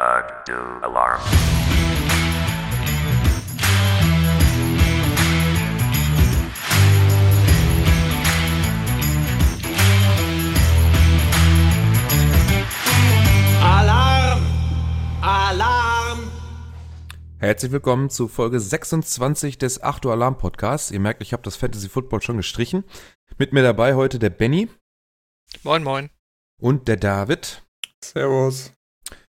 Do alarm. Alarm! Alarm! Herzlich willkommen zu Folge 26 des 8 Uhr Alarm Podcasts. Ihr merkt, ich habe das Fantasy Football schon gestrichen. Mit mir dabei heute der Benny Moin, moin. und der David. Servus.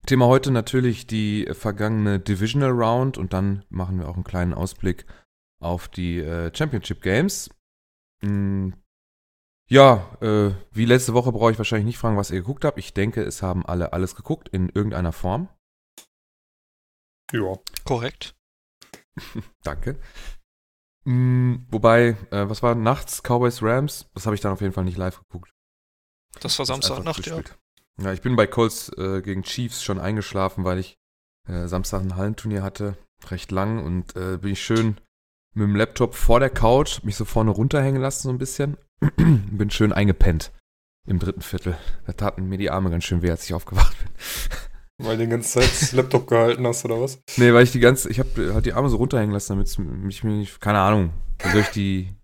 Thema heute natürlich die vergangene Divisional Round und dann machen wir auch einen kleinen Ausblick auf die äh, Championship Games. Mm, ja, äh, wie letzte Woche brauche ich wahrscheinlich nicht fragen, was ihr geguckt habt. Ich denke, es haben alle alles geguckt in irgendeiner Form. Ja. Korrekt. Danke. Mm, wobei, äh, was war nachts? Cowboys Rams? Das habe ich dann auf jeden Fall nicht live geguckt. Das war Samstagnacht, ja. Ja, ich bin bei Colts äh, gegen Chiefs schon eingeschlafen, weil ich äh, Samstag ein Hallenturnier hatte, recht lang und äh, bin ich schön mit dem Laptop vor der Couch, mich so vorne runterhängen lassen so ein bisschen, bin schön eingepennt im dritten Viertel. Da taten mir die Arme ganz schön weh, als ich aufgewacht bin. Weil du die ganze Zeit Laptop gehalten hast, oder was? Nee, weil ich die ganze, ich habe halt die Arme so runterhängen lassen, damit ich mir nicht, keine Ahnung, ich die,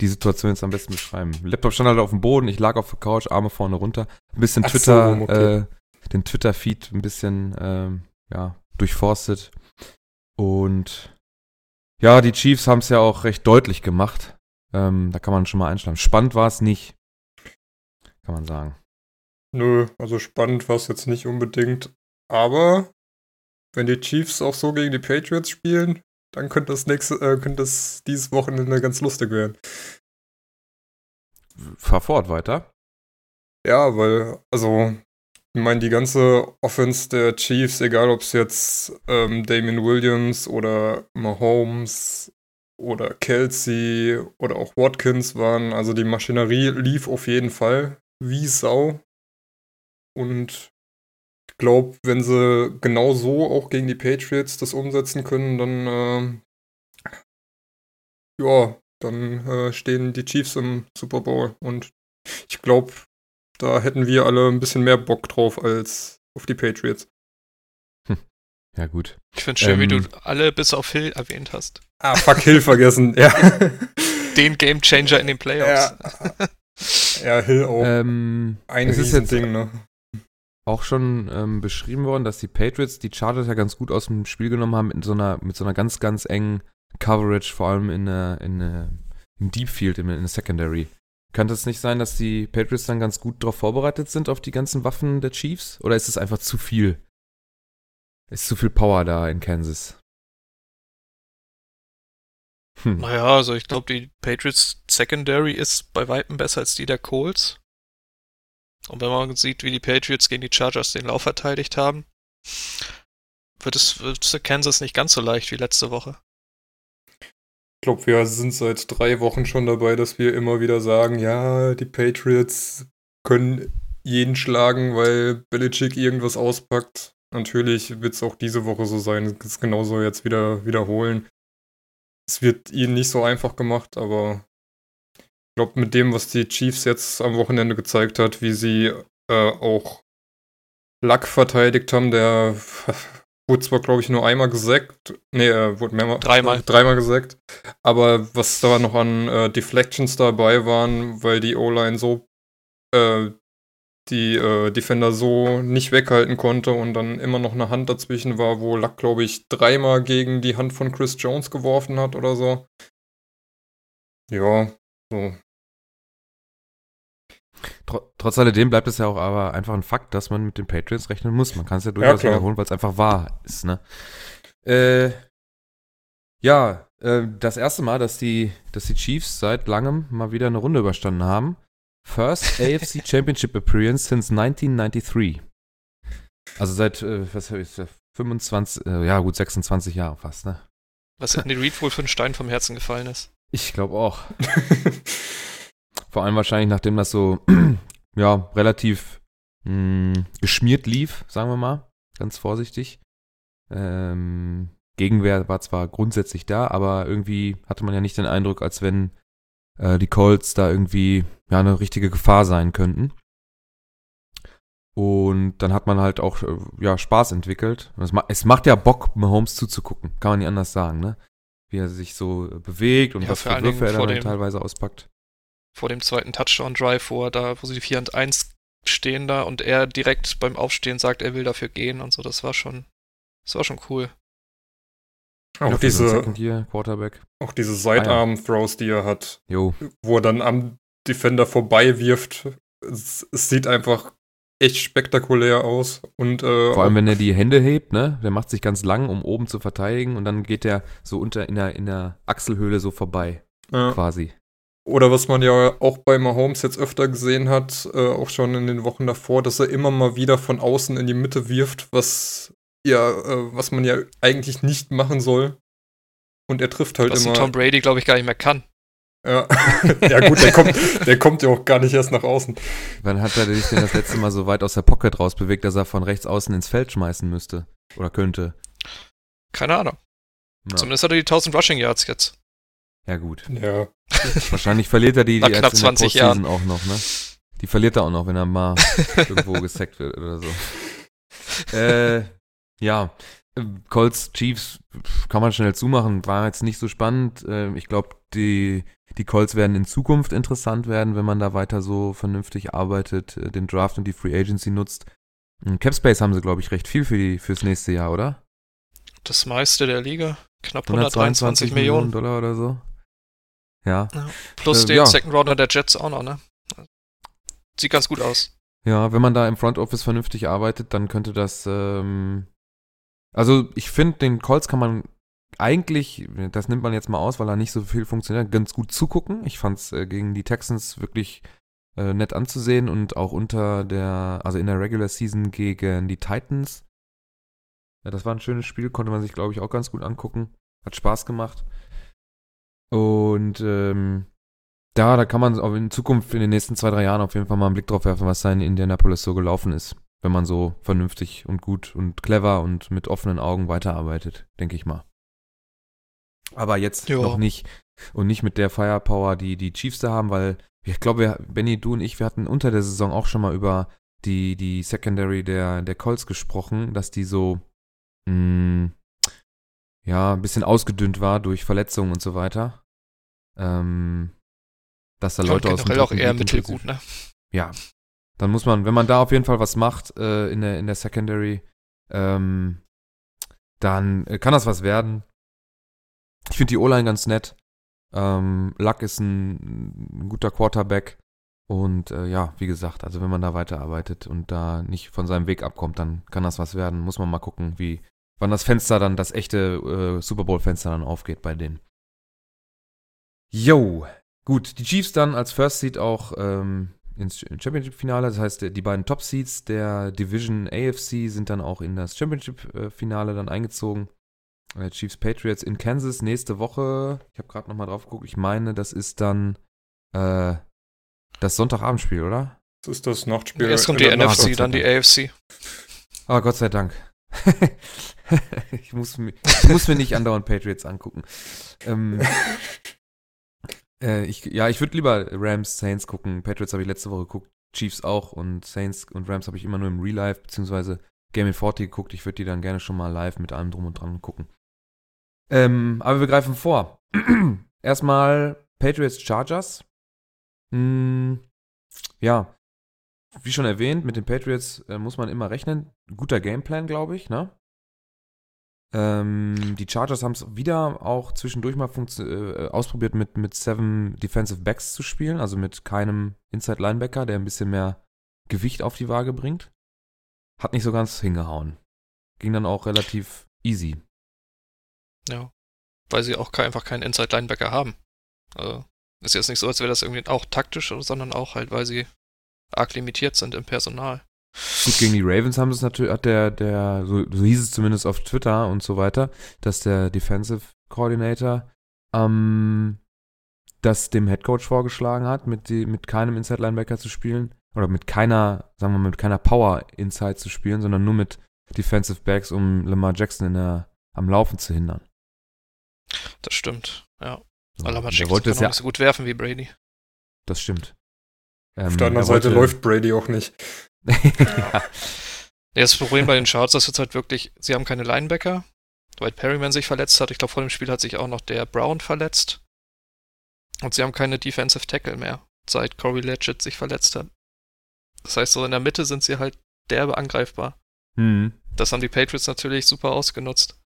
die Situation jetzt am besten beschreiben. Laptop stand halt auf dem Boden, ich lag auf der Couch, Arme vorne runter, ein bisschen Ach so, Twitter, okay. äh, den Twitter-Feed ein bisschen, ähm, ja, durchforstet. Und ja, die Chiefs haben es ja auch recht deutlich gemacht. Ähm, da kann man schon mal einschlafen. Spannend war es nicht, kann man sagen. Nö, also spannend war es jetzt nicht unbedingt. Aber wenn die Chiefs auch so gegen die Patriots spielen, dann könnte das nächste, äh, könnte das dieses Wochenende ganz lustig werden. Fahr fort weiter. Ja, weil, also, ich meine, die ganze Offense der Chiefs, egal ob es jetzt ähm, Damien Williams oder Mahomes oder Kelsey oder auch Watkins waren, also die Maschinerie lief auf jeden Fall wie Sau. Und glaube, wenn sie genau so auch gegen die Patriots das umsetzen können, dann, ähm, ja, dann äh, stehen die Chiefs im Super Bowl. Und ich glaube, da hätten wir alle ein bisschen mehr Bock drauf als auf die Patriots. Ja, gut. Ich finde schön, wie Ähm. du alle bis auf Hill erwähnt hast. Ah, fuck, Hill vergessen. Ja. Den Gamechanger in den Playoffs. ja. ja, Hill auch. Ähm, ein Riesending, ne? Auch schon ähm, beschrieben worden, dass die Patriots die Chargers ja ganz gut aus dem Spiel genommen haben mit so einer, mit so einer ganz, ganz engen Coverage, vor allem in, der- in, der- Deep Field, in, in der Secondary. Könnte es nicht sein, dass die Patriots dann ganz gut darauf vorbereitet sind, auf die ganzen Waffen der Chiefs? Oder ist es einfach zu viel? Ist zu viel Power da in Kansas? Hm. Naja, also ich glaube, die Patriots Secondary ist bei Weitem besser als die der Colts. Und wenn man sieht, wie die Patriots gegen die Chargers den Lauf verteidigt haben, wird es, wird Kansas nicht ganz so leicht wie letzte Woche. Ich glaube, wir sind seit drei Wochen schon dabei, dass wir immer wieder sagen, ja, die Patriots können jeden schlagen, weil Belichick irgendwas auspackt. Natürlich wird es auch diese Woche so sein, es genauso jetzt wieder wiederholen. Es wird ihnen nicht so einfach gemacht, aber glaube, mit dem, was die Chiefs jetzt am Wochenende gezeigt hat, wie sie äh, auch Luck verteidigt haben, der wurde zwar, glaube ich, nur einmal gesackt. Nee, er wurde mehrmals. Dreimal. Dreimal gesackt. Aber was da noch an äh, Deflections dabei waren, weil die O-Line so äh, die äh, Defender so nicht weghalten konnte und dann immer noch eine Hand dazwischen war, wo Luck, glaube ich, dreimal gegen die Hand von Chris Jones geworfen hat oder so. Ja, so. Tr trotz alledem bleibt es ja auch aber einfach ein Fakt, dass man mit den Patriots rechnen muss. Man kann es ja durchaus klar. wiederholen, weil es einfach wahr ist, ne? Äh, ja, äh, das erste Mal, dass die, dass die Chiefs seit langem mal wieder eine Runde überstanden haben. First AFC Championship Appearance since 1993. Also seit, äh, was habe ich, 25, äh, ja gut, 26 Jahre fast, ne? Was Andy Reid wohl für einen Stein vom Herzen gefallen ist. Ich glaube auch. Vor allem wahrscheinlich, nachdem das so, ja, relativ mh, geschmiert lief, sagen wir mal, ganz vorsichtig. Ähm, Gegenwehr war zwar grundsätzlich da, aber irgendwie hatte man ja nicht den Eindruck, als wenn äh, die Colts da irgendwie ja eine richtige Gefahr sein könnten. Und dann hat man halt auch äh, ja, Spaß entwickelt. Es, es macht ja Bock, Mahomes zuzugucken. Kann man nicht anders sagen, ne? Wie er sich so äh, bewegt und Ja, was für allen Würfe er dann dem- teilweise auspackt. Vor dem zweiten Touchdown-Drive, wo er da, wo sie die 4 und 1 stehen da und er direkt beim Aufstehen sagt, er will dafür gehen und so, das war schon, das war schon cool. Auch für diese, Year Quarterback. auch diese Sidearm-Throws, die er hat, Jo. wo er dann am Defender vorbei wirft. Es, es sieht einfach echt spektakulär aus. Und äh, Vor allem, wenn er die Hände hebt, ne? Der macht sich ganz lang, um oben zu verteidigen und dann geht er so unter in der, in der Achselhöhle so vorbei, ja. quasi. Oder was man ja auch bei Mahomes jetzt öfter gesehen hat, äh, auch schon in den Wochen davor, dass er immer mal wieder von außen in die Mitte wirft, was ja, äh, was man ja eigentlich nicht machen soll. Und er trifft halt Was immer. Tom Brady, glaube ich, gar nicht mehr kann. Ja. ja gut, der kommt, der kommt ja auch gar nicht erst nach außen. Wann hat er sich denn das letzte Mal so weit aus der Pocket rausbewegt, dass er von rechts außen ins Feld schmeißen müsste? Oder könnte? Keine Ahnung. Ja, Zumindest hat er die 1000 Rushing Yards jetzt. ja gut. Ja. Wahrscheinlich verliert er die, die knapp in der 20 Postseason auch noch, ne? Die verliert er auch noch, wenn er mal irgendwo gesackt wird oder so. Äh, ja. Colts, Chiefs, kann man schnell zumachen, war jetzt nicht so spannend. Äh, ich glaube, die, die Colts werden in Zukunft interessant werden, wenn man da weiter so vernünftig arbeitet, äh, den Draft und die Free Agency nutzt. Capspace haben sie, glaube ich, recht viel für die, fürs nächste Jahr, oder? Das meiste der Liga. Knapp 123 Millionen. Dollar oder so. Ja. Plus Äh, den ja. Second Rounder der Jets auch noch, ne? Sieht ganz gut aus. Ja, wenn man da im Front Office vernünftig arbeitet, dann könnte das, ähm, also ich finde, den Colts kann man eigentlich, das nimmt man jetzt mal aus, weil er nicht so viel funktioniert, ganz gut zugucken. Ich fand es äh, gegen die Texans wirklich äh, nett anzusehen und auch unter der, also in der Regular Season gegen die Titans. Ja, das war ein schönes Spiel, konnte man sich, glaube ich, auch ganz gut angucken. Hat Spaß gemacht. Und ähm, da, da kann man auch in Zukunft in den nächsten zwei, drei Jahren auf jeden Fall mal einen Blick drauf werfen, was da in Indianapolis so gelaufen ist. Wenn man so vernünftig und gut und clever und mit offenen Augen weiterarbeitet, denke ich mal. Aber jetzt Ja. noch nicht und nicht mit der Firepower, die die Chiefs da haben, weil ich glaube, Benny, du und ich, wir hatten unter der Saison auch schon mal über die, die Secondary der, der Colts gesprochen, dass die so, mh, ja, ein bisschen ausgedünnt war durch Verletzungen und so weiter. Ähm, dass da Leute aus dem auch eher mittelgut, ne? ja, dann muss man, wenn man da auf jeden Fall was macht äh, in, der, in der Secondary, ähm, dann äh, kann das was werden. Ich finde die O-Line ganz nett. Ähm, Luck ist ein, ein guter Quarterback. Und äh, ja, wie gesagt, also wenn man da weiterarbeitet und da nicht von seinem Weg abkommt, dann kann das was werden. Muss man mal gucken, wie, wann das Fenster dann, das echte äh, Super Bowl-Fenster dann aufgeht bei denen. Yo, Gut, die Chiefs dann als First Seed auch ähm, ins Championship-Finale. Das heißt, die beiden Top-Seeds der Division AFC sind dann auch in das Championship-Finale dann eingezogen. Äh, Chiefs Patriots in Kansas nächste Woche. Ich habe gerade nochmal drauf geguckt. Ich meine, das ist dann äh, das Sonntagabendspiel, oder? Das ist das Nachtspiel. Erst kommt die Nacht- NFC, Gott sei dann die Dank. AFC. Ah, Gott sei Dank. ich, muss mir, ich muss mir nicht andauernd Patriots angucken. Ähm, äh, ich, ja, ich würde lieber Rams, Saints gucken. Patriots habe ich letzte Woche geguckt, Chiefs auch und Saints und Rams habe ich immer nur im Real Life beziehungsweise Game in 40 geguckt. Ich würde die dann gerne schon mal live mit allem drum und dran gucken. Ähm, aber wir greifen vor. Erstmal Patriots Chargers. Hm, ja, wie schon erwähnt, mit den Patriots äh, muss man immer rechnen. Guter Gameplan, glaube ich, ne? Ähm, die Chargers haben es wieder auch zwischendurch mal äh, ausprobiert, mit, mit Seven Defensive Backs zu spielen, also mit keinem Inside Linebacker, der ein bisschen mehr Gewicht auf die Waage bringt. Hat nicht so ganz hingehauen. Ging dann auch relativ easy. Ja. Weil sie auch einfach keinen Inside-Linebacker haben. Also, ist jetzt nicht so, als wäre das irgendwie auch taktisch, sondern auch halt, weil sie arg limitiert sind im Personal. Gut, gegen die Ravens haben es natürlich, hat der, der, so, so hieß es zumindest auf Twitter und so weiter, dass der Defensive Coordinator ähm, das dem Headcoach vorgeschlagen hat, mit, die, mit keinem Inside Linebacker zu spielen. Oder mit keiner, sagen wir mal, mit keiner Power Inside zu spielen, sondern nur mit Defensive Backs, um Lamar Jackson in der, am Laufen zu hindern. Das stimmt, ja. So, wollte noch es ja, nicht so gut werfen wie Brady. das stimmt. Ähm, Auf der anderen er Seite wollte- läuft Brady auch nicht. ja. Ja, das Problem bei den Charts ist jetzt halt wirklich, sie haben keine Linebacker, weil Perryman sich verletzt hat. Ich glaube, vor dem Spiel hat sich auch noch der Brown verletzt. Und sie haben keine Defensive Tackle mehr, seit Corey Legit sich verletzt hat. Das heißt, so in der Mitte sind sie halt derbe angreifbar. Hm. Das haben die Patriots natürlich super ausgenutzt.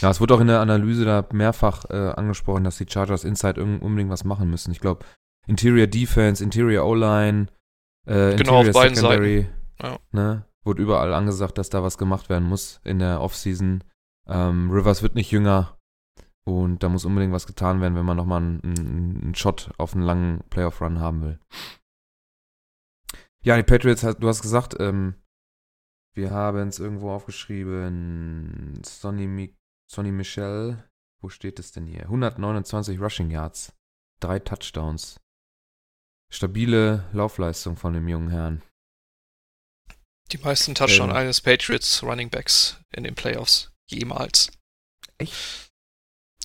Ja, es wurde auch in der Analyse da mehrfach äh, angesprochen, dass die Chargers Inside unbedingt was machen müssen. Ich glaube, Interior Defense, Interior O-Line, äh, Genau, auf Interior beiden Secondary, Ja. ne, wurde überall angesagt, dass da was gemacht werden muss in der Offseason. Ähm, Rivers wird nicht jünger und da muss unbedingt was getan werden, wenn man nochmal einen, einen, Shot auf einen langen Playoff-Run haben will. Ja, die Patriots, du hast gesagt, ähm, wir haben es irgendwo aufgeschrieben. Sonny, Mi Sonny Michel, wo steht es denn hier? 129 Rushing Yards, drei Touchdowns. Stabile Laufleistung von dem jungen Herrn. Die meisten Touchdown Ähm. eines Patriots Running Backs in den Playoffs jemals. Echt?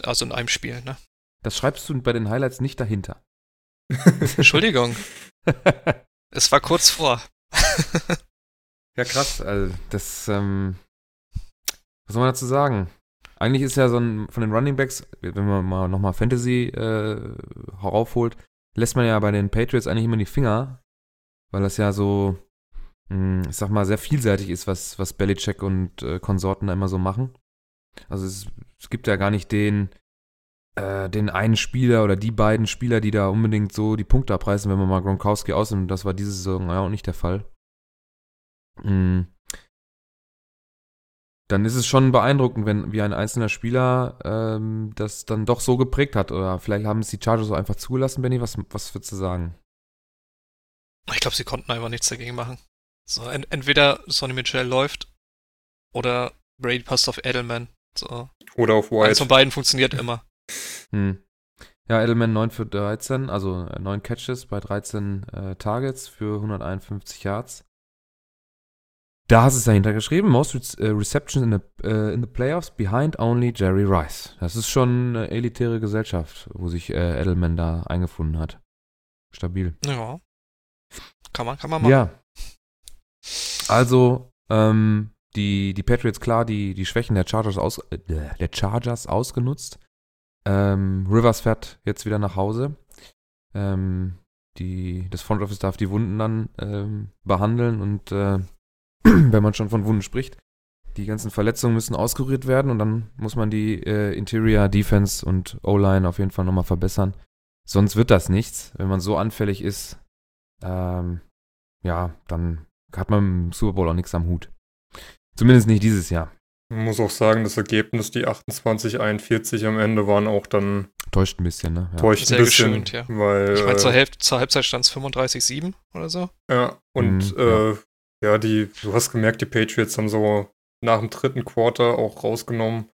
Also in einem Spiel, ne? Das schreibst du bei den Highlights nicht dahinter. Entschuldigung, es war kurz vor. Ja, krass. Also, das, ähm, was soll man dazu sagen? Eigentlich ist ja so ein, von den Running Backs, wenn man mal nochmal Fantasy äh, heraufholt, lässt man ja bei den Patriots eigentlich immer die Finger, weil das ja so, mh, ich sag mal, sehr vielseitig ist, was, was Belichick und äh, Konsorten da immer so machen. Also es, es gibt ja gar nicht den, äh, den einen Spieler oder die beiden Spieler, die da unbedingt so die Punkte abreißen, wenn man mal Gronkowski ausnimmt. Das war diese Saison ja auch nicht der Fall. Mm. Dann ist es schon beeindruckend, wenn wie ein einzelner Spieler ähm, das dann doch so geprägt hat. Oder vielleicht haben es die Chargers so einfach zugelassen, Benny. Was, was würdest du sagen? Ich glaube, sie konnten einfach nichts dagegen machen. So, en entweder Sonny Mitchell läuft oder Brady passt auf Edelman. So. Oder auf Eins White. von beiden funktioniert immer. Hm. Ja, Edelman 9 für 13, also äh, 9 Catches bei 13 äh, Targets für 151 Yards. Da hast du es dahinter geschrieben. Most äh, receptions in the, äh, in the playoffs behind only Jerry Rice. Das ist schon eine elitäre Gesellschaft, wo sich äh, Edelman da eingefunden hat. Stabil. Ja. Kann man, kann man machen. Ja. Also, ähm, die, die Patriots klar die, die Schwächen der Chargers, aus, äh, der Chargers ausgenutzt. Ähm, Rivers fährt jetzt wieder nach Hause. Ähm, die, das Front Office darf die Wunden dann ähm, behandeln und äh, wenn man schon von Wunden spricht, die ganzen Verletzungen müssen auskuriert werden und dann muss man die äh, Interior Defense und O-Line auf jeden Fall nochmal verbessern. Sonst wird das nichts. Wenn man so anfällig ist, ähm, ja, dann hat man im Super Bowl auch nichts am Hut. Zumindest nicht dieses Jahr. Man muss auch sagen, das Ergebnis, die 28-41 am Ende, waren auch dann Täuscht ein bisschen, ne? Ja. täuscht Sehr ein bisschen. geschönt, ja. Weil, Ich meine, zur, äh, Hälfte, zur Halbzeit stand es 35-7 oder so. Ja, und Mhm, äh, ja, die, du hast gemerkt, die Patriots haben so nach dem dritten Quarter auch rausgenommen.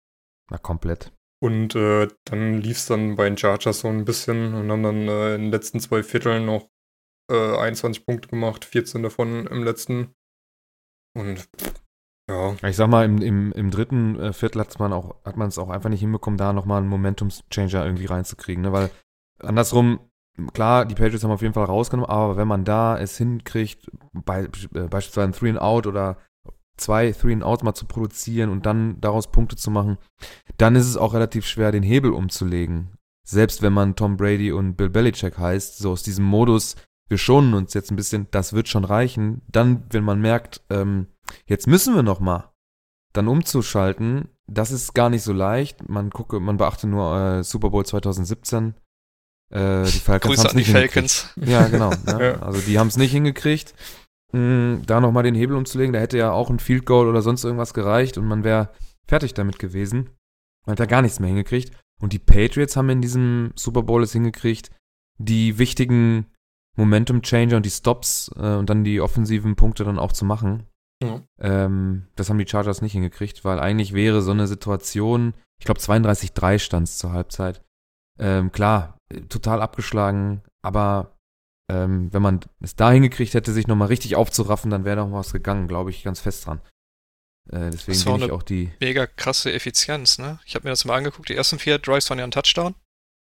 Na, komplett. Und äh, dann lief es dann bei den Chargers so ein bisschen und haben dann äh, in den letzten zwei Vierteln noch äh, 21 Punkte gemacht, 14 davon im letzten. Und ja, Ich sag mal, im, im, im dritten äh, Viertel hat man auch, hat man es auch einfach nicht hinbekommen, da nochmal einen Momentum-Changer irgendwie reinzukriegen, ne? Weil andersrum, klar, die Patriots haben auf jeden Fall rausgenommen, aber wenn man da es hinkriegt, bei, äh, beispielsweise ein Three and Out oder zwei Three and Outs mal zu produzieren und dann daraus Punkte zu machen, dann ist es auch relativ schwer, den Hebel umzulegen. Selbst wenn man Tom Brady und Bill Belichick heißt, so aus diesem Modus, wir schonen uns jetzt ein bisschen, das wird schon reichen. Dann, wenn man merkt, ähm, jetzt müssen wir noch mal, dann umzuschalten, das ist gar nicht so leicht. Man gucke, man beachte nur äh, Super Bowl 2017. Äh, die Falcons Grüße an die. Falcons. Ja, genau. Ne? Ja. Also die haben es nicht hingekriegt, mh, da nochmal den Hebel umzulegen. Da hätte ja auch ein Field Goal oder sonst irgendwas gereicht und man wäre fertig damit gewesen. Man hat da gar nichts mehr hingekriegt. Und die Patriots haben in diesem Super Bowl es hingekriegt, die wichtigen Momentum Changer und die Stops äh, und dann die offensiven Punkte dann auch zu machen. Ja. Ähm, das haben die Chargers nicht hingekriegt, weil eigentlich wäre so eine Situation, ich glaube 32-3 stand es zur Halbzeit. Ähm, klar, total abgeschlagen, aber ähm, wenn man es da hingekriegt hätte, sich nochmal richtig aufzuraffen, dann wäre noch was gegangen, glaube ich, ganz fest dran. Äh, deswegen Das war bin ich auch die. Mega krasse Effizienz, ne? Ich habe mir das mal angeguckt. Die ersten vier Drives waren ja ein Touchdown.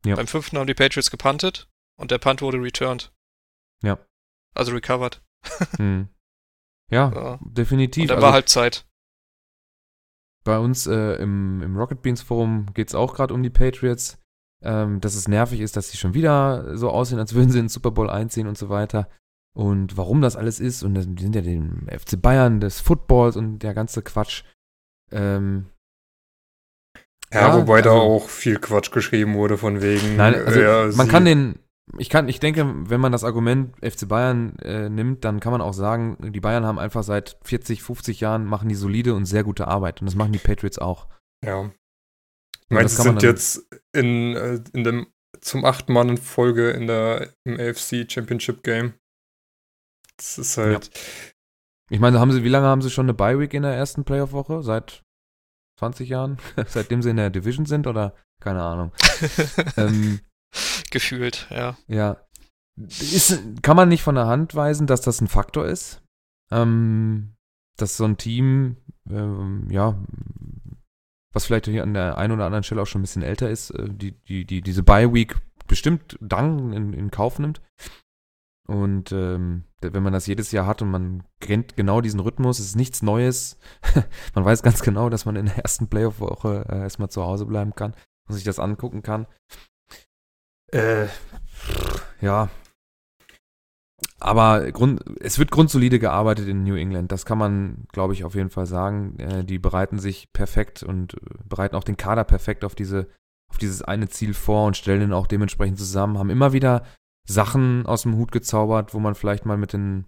Ja. Beim fünften haben die Patriots gepuntet und der Punt wurde returned. Ja. Also recovered. Hm. Ja, Ja. definitiv. Und dann Also war halt Zeit. bei uns äh, im, im Rocket Beans Forum geht es auch gerade um die Patriots. Ähm, dass es nervig ist, dass sie schon wieder so aussehen, als würden sie in den Super Bowl einziehen und so weiter. Und warum das alles ist. Und das- die sind ja den FC Bayern des Footballs und der ganze Quatsch. Ähm, Ja, Ja, wobei da also- auch viel Quatsch geschrieben wurde von wegen. Nein, also ja, man sie- kann den, ich kann, ich denke, wenn man das Argument FC Bayern äh, nimmt, dann kann man auch sagen, die Bayern haben einfach seit 40, 50 Jahren machen die solide und sehr gute Arbeit und das machen die Patriots auch. Ja. Ich Ja, man sind jetzt in, äh, in dem zum achten Mal in Folge in der im AFC Championship Game. Das ist halt. Ich meine, haben sie, wie lange haben sie schon eine Bye Week in der ersten Playoff-Woche? Seit 20 Jahren? Seitdem sie in der Division sind oder keine Ahnung. ähm, Gefühlt, ja. Ja. Ist, kann man nicht von der Hand weisen, dass das ein Faktor ist? Ähm, dass so ein Team, ähm, ja, was vielleicht hier an der einen oder anderen Stelle auch schon ein bisschen älter ist, äh, die, die, die diese Bye-Week bestimmt dann in, in Kauf nimmt. Und ähm, wenn man das jedes Jahr hat und man kennt genau diesen Rhythmus, ist nichts Neues. man weiß ganz genau, dass man in der ersten Playoff-Woche äh, erstmal zu Hause bleiben kann und sich das angucken kann. Äh, ja. Aber Grund, es wird grundsolide gearbeitet in New England. Das kann man, glaube ich, auf jeden Fall sagen. Äh, die bereiten sich perfekt und äh, bereiten auch den Kader perfekt auf diese, auf dieses eine Ziel vor und stellen ihn auch dementsprechend zusammen. Haben immer wieder Sachen aus dem Hut gezaubert, wo man vielleicht mal mit den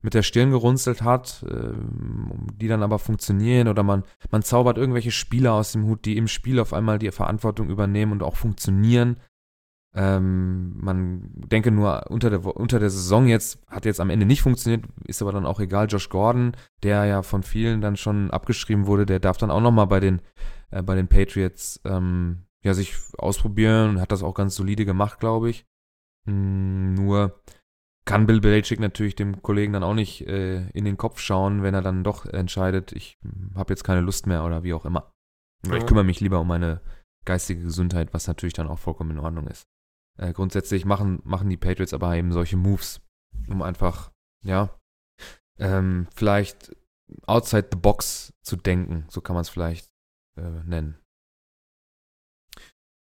mit der Stirn gerunzelt hat, ähm, die dann aber funktionieren oder man, man zaubert irgendwelche Spieler aus dem Hut, die im Spiel auf einmal die Verantwortung übernehmen und auch funktionieren. Ähm, man denke nur unter der, unter der Saison jetzt, hat jetzt am Ende nicht funktioniert, ist aber dann auch egal. Josh Gordon, der ja von vielen dann schon abgeschrieben wurde, der darf dann auch nochmal bei den, äh, bei den Patriots ähm, ja, sich ausprobieren und hat das auch ganz solide gemacht, glaube ich. Mm, nur kann Bill Belichick natürlich dem Kollegen dann auch nicht äh, in den Kopf schauen, wenn er dann doch entscheidet, ich habe jetzt keine Lust mehr oder wie auch immer. Ich kümmere mich lieber um meine geistige Gesundheit, was natürlich dann auch vollkommen in Ordnung ist. Äh, grundsätzlich machen, machen die Patriots aber eben solche Moves, um einfach, ja, ähm, vielleicht outside the box zu denken, so kann man es vielleicht äh, nennen.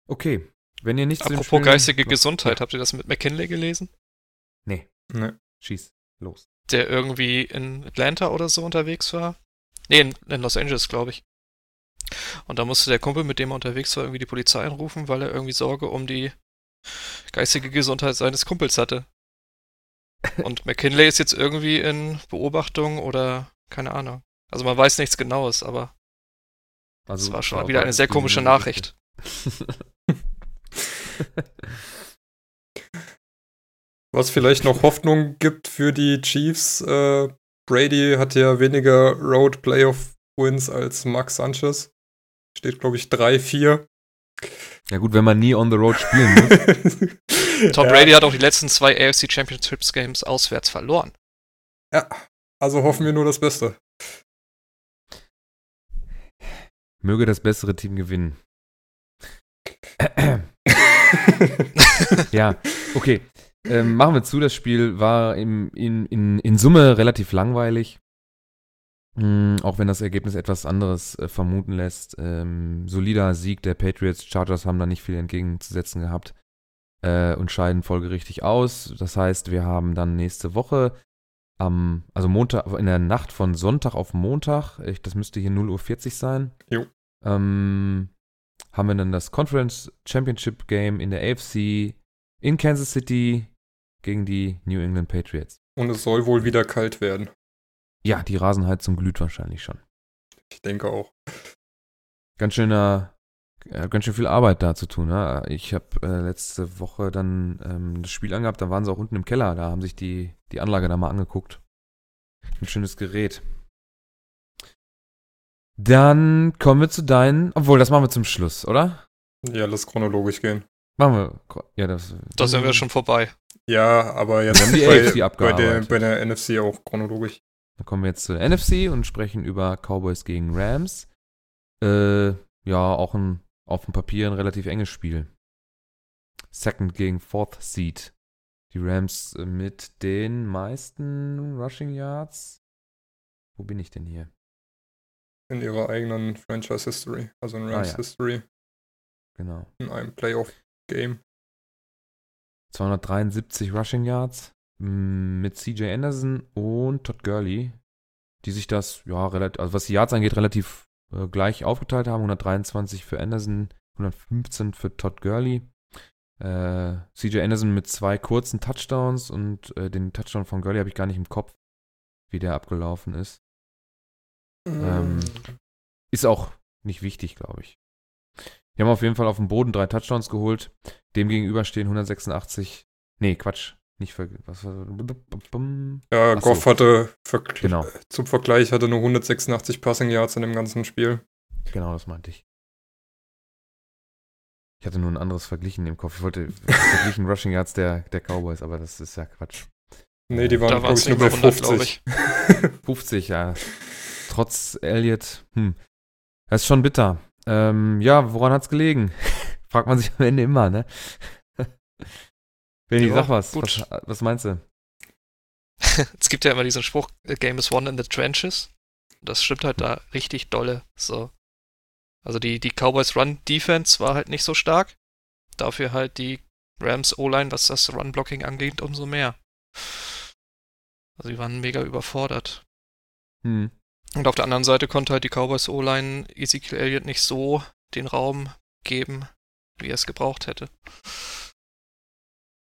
Okay, wenn ihr nicht zu dem Apropos Spiel- geistige Gesundheit, habt ihr das mit McKinley gelesen? Nee, Ne. schieß los. Der irgendwie in Atlanta oder so unterwegs war? Nee, in, in Los Angeles, glaube ich. Und da musste der Kumpel, mit dem er unterwegs war, irgendwie die Polizei anrufen, weil er irgendwie Sorge um die geistige Gesundheit seines Kumpels hatte. Und McKinley ist jetzt irgendwie in Beobachtung oder keine Ahnung. Also man weiß nichts Genaues, aber Also, es war schon aber wieder eine sehr komische. Nachricht. Was vielleicht noch Hoffnung gibt für die Chiefs. Äh, Brady hat ja weniger Road Playoff Wins als Max Sanchez. Steht, glaube ich, 3-4. Ja gut, wenn man nie on the road spielen muss. Tom ja, Brady hat auch die letzten zwei AFC Championships Games auswärts verloren. Ja, also hoffen wir nur das Beste. Möge das bessere Team gewinnen. ja, okay. Ähm, machen wir zu, das Spiel war im, in, in, in Summe relativ langweilig. Mm, auch wenn das Ergebnis etwas anderes äh, vermuten lässt. Ähm, solider Sieg der Patriots. Chargers haben da nicht viel entgegenzusetzen gehabt äh, und scheiden folgerichtig aus. Das heißt, wir haben dann nächste Woche am, also Montag, in der Nacht von Sonntag auf Montag, ich, das müsste hier 0.40 Uhr sein. Jo. Ähm, haben wir dann das Conference Championship Game in der AFC in Kansas City gegen die New England Patriots. Und es soll wohl wieder kalt werden. Ja, die Rasenheizung glüht wahrscheinlich schon. Ich denke auch. Ganz schöner, äh, ganz schön viel Arbeit da zu tun. Ne? Ich habe äh, letzte Woche dann ähm, das Spiel angehabt, da waren sie auch unten im Keller, da haben sich die, die Anlage da mal angeguckt. Ein schönes Gerät. Dann kommen wir zu deinen, obwohl, das machen wir zum Schluss, oder? Ja, lass chronologisch gehen. Machen wir, ja, das. Da sind wir schon vorbei. Ja, aber jetzt bei, bei, der, bei der NFC auch chronologisch. Dann kommen wir jetzt zur NFC und sprechen über Cowboys gegen Rams. Äh, ja, auch ein, auf dem Papier ein relativ enges Spiel. Second gegen Fourth Seed. Die Rams äh, mit den meisten Rushing Yards. Wo bin ich denn hier? In ihrer eigenen Franchise History, also in Ah, Rams ja. History, Genau. in einem Playoff-Game. 273 Rushing Yards mit CJ Anderson und Todd Gurley, die sich das, ja, relativ, also was die Yards angeht, relativ äh, gleich aufgeteilt haben. 123 für Anderson, 115 für Todd Gurley. Äh, CJ Anderson mit zwei kurzen Touchdowns und äh, den Touchdown von Gurley habe ich gar nicht im Kopf, wie der abgelaufen ist. Ähm, Ist auch nicht wichtig, glaube ich. Die haben auf jeden Fall auf dem Boden drei Touchdowns geholt. Dem gegenüber stehen 186. Nee, Quatsch. Nicht ver was war ja, Ach so. Goff hatte ver Genau, zum Vergleich hatte nur 186 Passing Yards in dem ganzen Spiel. genau, das meinte ich. Ich hatte nur ein anderes Verglichen im Kopf. Ich wollte verglichen Rushing Yards der, der Cowboys, aber das ist ja Quatsch. Nee, die waren, glaube waren es ich, nur bei mal 100, glaube 50. ich. 50, ja. Trotz Elliott, hm. Das ist schon bitter. Ähm, ja, woran hat's gelegen? Fragt man sich am Ende immer, ne? Benny, Ja, sag was. gut. was. Was meinst du? es gibt ja immer diesen Spruch, "A Game is won in the trenches. Das stimmt halt da richtig dolle. So. Also die, die Cowboys Run Defense war halt nicht so stark. Dafür halt die Rams O-Line, was das Run Blocking angeht, umso mehr. Also die waren mega überfordert. Hm. Und auf der anderen Seite konnte halt die Cowboys O-Line Ezekiel Elliott nicht so den Raum geben, wie er es gebraucht hätte.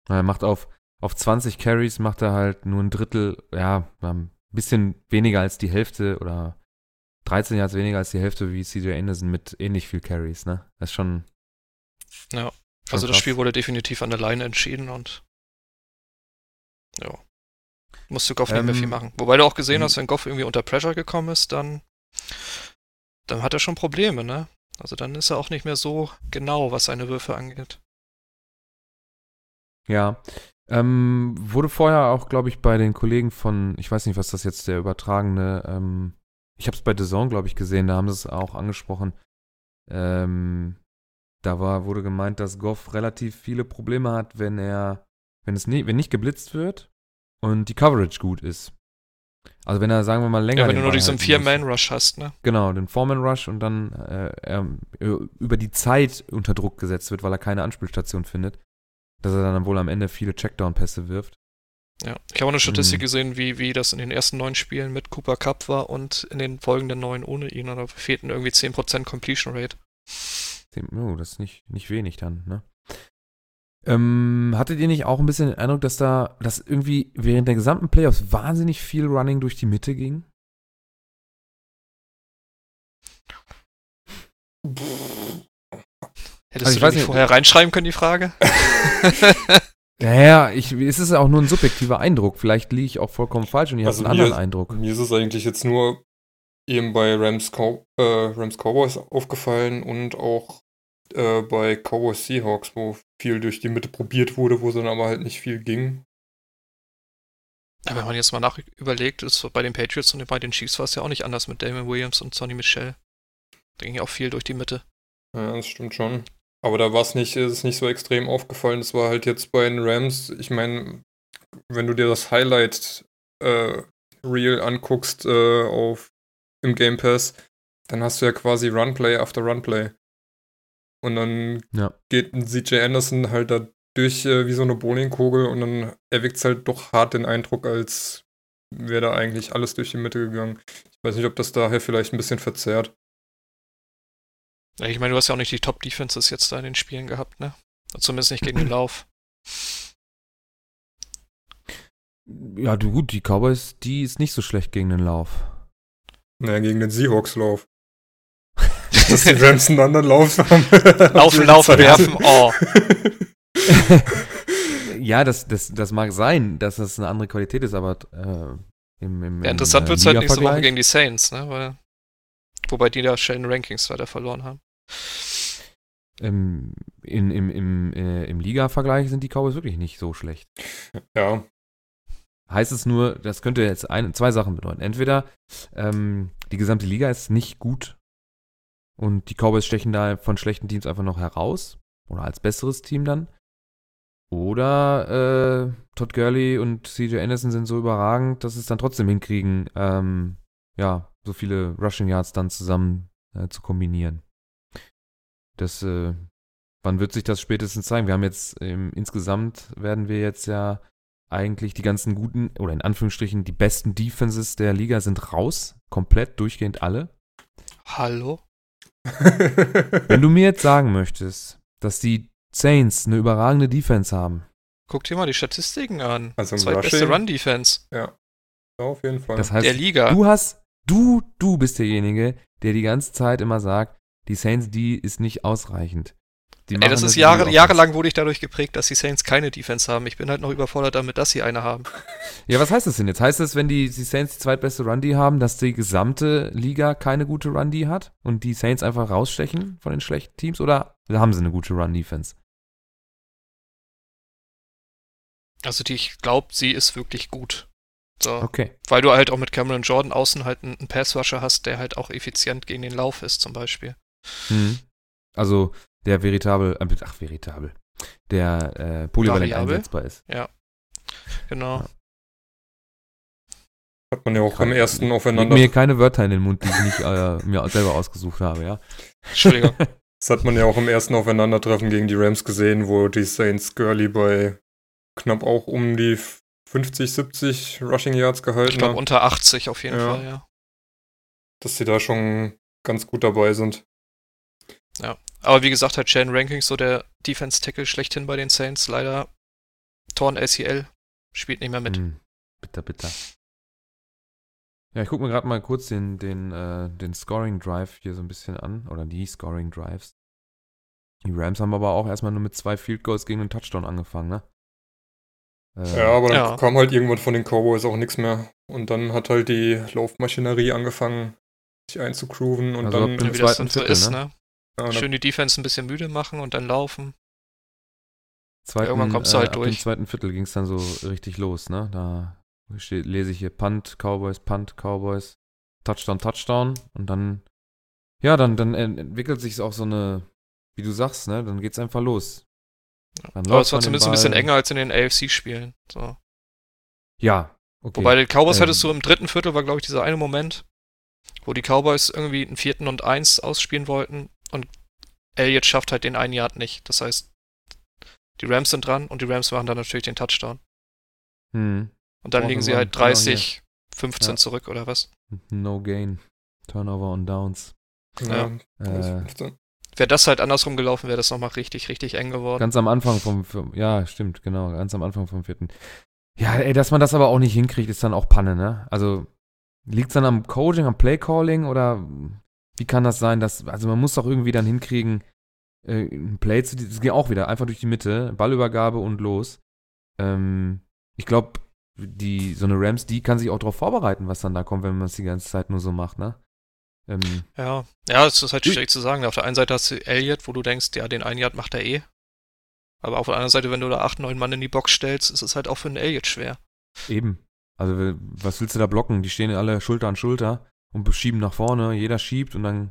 Er macht auf, auf 20 Carries macht er halt nur ein Drittel, ja, ein bisschen weniger als die Hälfte oder 13 Yards weniger als die Hälfte wie CJ Anderson mit ähnlich viel Carries, ne? Das ist schon. Ja. schon Also das krass. Spiel wurde definitiv an der Line entschieden und ja. Musste Goff nicht mehr Ähm, viel machen. Wobei du auch gesehen mhm. hast, wenn Goff irgendwie unter Pressure gekommen ist, dann, dann hat er schon Probleme, ne? Also dann ist er auch nicht mehr so genau, was seine Würfe angeht. Ja. Ähm, wurde vorher auch, glaube ich, bei den Kollegen von, ich weiß nicht, was das jetzt der übertragene, ähm, ich habe es bei The Zone, glaube ich, gesehen, da haben sie es auch angesprochen. Ähm, da war, wurde gemeint, dass Goff relativ viele Probleme hat, wenn er, wenn es nie, wenn nicht geblitzt wird und die Coverage gut ist. Also wenn er, sagen wir mal, länger. Ja, wenn du nur diesen. Vier-Man-Rush hast, ne? Genau, den Foreman Rush und dann äh, er über die Zeit unter Druck gesetzt wird, weil er keine Anspielstation findet. Dass er dann wohl am Ende viele Checkdown-Pässe wirft. Ja. Ich habe auch eine Statistik Mhm. gesehen, wie, wie das in den ersten neun Spielen mit Cooper Cup war und in den folgenden neun ohne ihn. Und da fehlten irgendwie 10% Completion Rate. Oh, das ist nicht, nicht wenig dann, ne? Ähm, hattet ihr nicht auch ein bisschen den Eindruck, dass da, dass irgendwie während der gesamten Playoffs wahnsinnig viel Running durch die Mitte ging? Hättest Also ich du weiß das nicht nicht- vorher reinschreiben können, die Frage? Naja, ich, es ist auch nur ein subjektiver Eindruck. Vielleicht liege ich auch vollkommen falsch und ihr Also habt einen mir- anderen Eindruck. Mir ist es eigentlich jetzt nur eben bei Rams, Cow äh, Rams Cowboys aufgefallen und auch äh, bei Cowboys Seahawks, wo viel durch die Mitte probiert wurde, wo es dann aber halt nicht viel ging. Ja, wenn man jetzt mal nach überlegt, ist bei den Patriots und bei den Chiefs war es ja auch nicht anders mit Damon Williams und Sonny Michel. Da ging ja auch viel durch die Mitte. Ja, das stimmt schon. Aber da war es nicht, ist es nicht so extrem aufgefallen. Das war halt jetzt bei den Rams, ich meine, wenn du dir das Highlight äh, Reel anguckst äh, auf im Game Pass, dann hast du ja quasi Runplay after Runplay. Und dann Ja. geht ein CJ Anderson halt da durch äh, wie so eine Bowlingkugel und dann erweckt es halt doch hart den Eindruck, als wäre da eigentlich alles durch die Mitte gegangen. Ich weiß nicht, ob das daher vielleicht ein bisschen verzerrt. Ich meine, du hast ja auch nicht die Top-Defenses jetzt da in den Spielen gehabt, ne? Zumindest nicht gegen den Lauf. Ja, du gut, die Cowboys, die ist nicht so schlecht gegen den Lauf. Naja, gegen den Seahawks-Lauf. Dass die Rams einen anderen Lauf haben. Laufen, laufen, werfen, oh. ja, das, das, das mag sein, dass das eine andere Qualität ist, aber äh, im, im, Ja, interessant im, wird's halt nächste Woche gegen die Saints, ne? Weil, wobei die da Sheldon Rankings leider verloren haben. Im, in, im, im, äh, im Liga-Vergleich sind die Cowboys wirklich nicht so schlecht. Ja, Heißt es nur, das könnte jetzt ein, zwei Sachen bedeuten. Entweder ähm, die gesamte Liga ist nicht gut und die Cowboys stechen da von schlechten Teams einfach noch heraus oder als besseres Team dann. Oder äh, Todd Gurley und CJ Anderson sind so überragend, dass sie es dann trotzdem hinkriegen, ähm, ja, so viele Rushing Yards dann zusammen äh, zu kombinieren. Das, äh, wann wird sich das spätestens zeigen? Wir haben jetzt ähm, insgesamt werden wir jetzt ja eigentlich die ganzen guten oder in Anführungsstrichen die besten Defenses der Liga sind raus, komplett durchgehend alle. Hallo? Wenn du mir jetzt sagen möchtest, dass die Saints eine überragende Defense haben, Guck dir mal die Statistiken an. Also Zweitbeste? Run-Defense ja, auf jeden Fall. das heißt, der Liga. du hast, du, du bist derjenige, der die ganze Zeit immer sagt, die Saints die ist nicht ausreichend. Ey, das ist eine Jahre, jahrelang wurde ich dadurch geprägt, dass die Saints keine Defense haben. Ich bin halt noch überfordert damit, dass sie eine haben. Ja, was heißt das denn jetzt? Heißt das, wenn die, die Saints die zweitbeste Run-D haben, dass die gesamte Liga keine gute Run-D hat und die Saints einfach rausstechen von den schlechten Teams oder haben sie eine gute Run-Defense? Also die, ich glaube, sie ist wirklich gut. So, Okay. weil du halt auch mit Cameron Jordan außen halt einen, einen Pass-Rusher hast, der halt auch effizient gegen den Lauf ist, zum Beispiel. Mhm. Also der veritabel, äh, ach veritabel, der äh, polyvalent Variabel? einsetzbar ist. Genau. Ja. Hat man ja auch im Leg ersten mir Aufeinander. hier keine Wörter in den Mund, die ich nicht äh, mir selber ausgesucht habe, ja. Entschuldigung. Das hat man ja auch im ersten Aufeinandertreffen gegen die Rams gesehen, wo die Saints Gurley bei knapp auch um die 50, 70 Rushing Yards Ich gehalten glaube haben. unter 80 auf jeden Ja. Fall, ja. Dass sie da schon ganz gut dabei sind. Aber wie gesagt, halt Shane Rankings so der Defense-Tackle schlechthin bei den Saints. Leider Torn ACL. Spielt nicht mehr mit. Hm, bitter, bitter. Ja, ich gucke mir gerade mal kurz den, den, äh, den Scoring Drive hier so ein bisschen an. Oder die Scoring Drives. Die Rams haben aber auch erstmal nur mit zwei Field Goals gegen einen Touchdown angefangen, ne? Äh, Ja, aber dann Ja. kam halt irgendwann von den Cowboys auch nichts mehr. Und dann hat halt die Laufmaschinerie angefangen, sich einzugrooven und Also dann. Ja, wie das zweiten dann so Viertel, ist, ne? Ja, Schön die Defense ein bisschen müde machen und dann laufen. zweiten, irgendwann kommst du halt äh, durch. dem zweiten Viertel ging es dann so richtig los, ne? Da steht, lese ich hier Punt, Cowboys, Punt, Cowboys, Touchdown, Touchdown und dann, ja, dann, dann ent- entwickelt sich auch so eine, wie du sagst, ne? Dann geht's einfach los. Dann Aber es war den zumindest ein bisschen enger als in den AFC-Spielen. So. Ja, okay. Wobei die Cowboys Ähm, hattest du im dritten Viertel, war glaube ich dieser eine Moment, wo die Cowboys irgendwie einen vierten und eins ausspielen wollten und Elliott schafft halt den einen Yard nicht. Das heißt, die Rams sind dran und die Rams machen dann natürlich den Touchdown. Hm. Und dann Fourth liegen sie halt genau 30, 15 Ja. zurück oder was. No gain. Turnover on Downs. ja, Äh, 15. Wäre das halt andersrum gelaufen, wäre das nochmal richtig, richtig eng geworden. ganz am Anfang vom, vom, ja, stimmt, genau, ganz am Anfang vom vierten. Ja, ey, dass man das aber auch nicht hinkriegt, ist dann auch Panne, ne? Also, liegt's dann am Coaching, am Playcalling oder wie kann das sein, dass, also man muss doch irgendwie dann hinkriegen, äh, ein Play zu, das geht auch wieder, einfach durch die Mitte, Ballübergabe und los. Ähm, ich glaube, die, so eine Rams, die kann sich auch darauf vorbereiten, was dann da kommt, wenn man es die ganze Zeit nur so macht, ne? Ähm, Ja, ja, es ist halt schwierig zu sagen. Auf der einen Seite hast du Elliott, wo du denkst, ja, den einen Yard macht er eh. Aber auf der anderen Seite, wenn du da acht, neun Mann in die Box stellst, ist es halt auch für einen Elliott schwer. Eben. Also, was willst du da blocken? Die stehen alle Schulter an Schulter und schieben nach vorne. Jeder schiebt und dann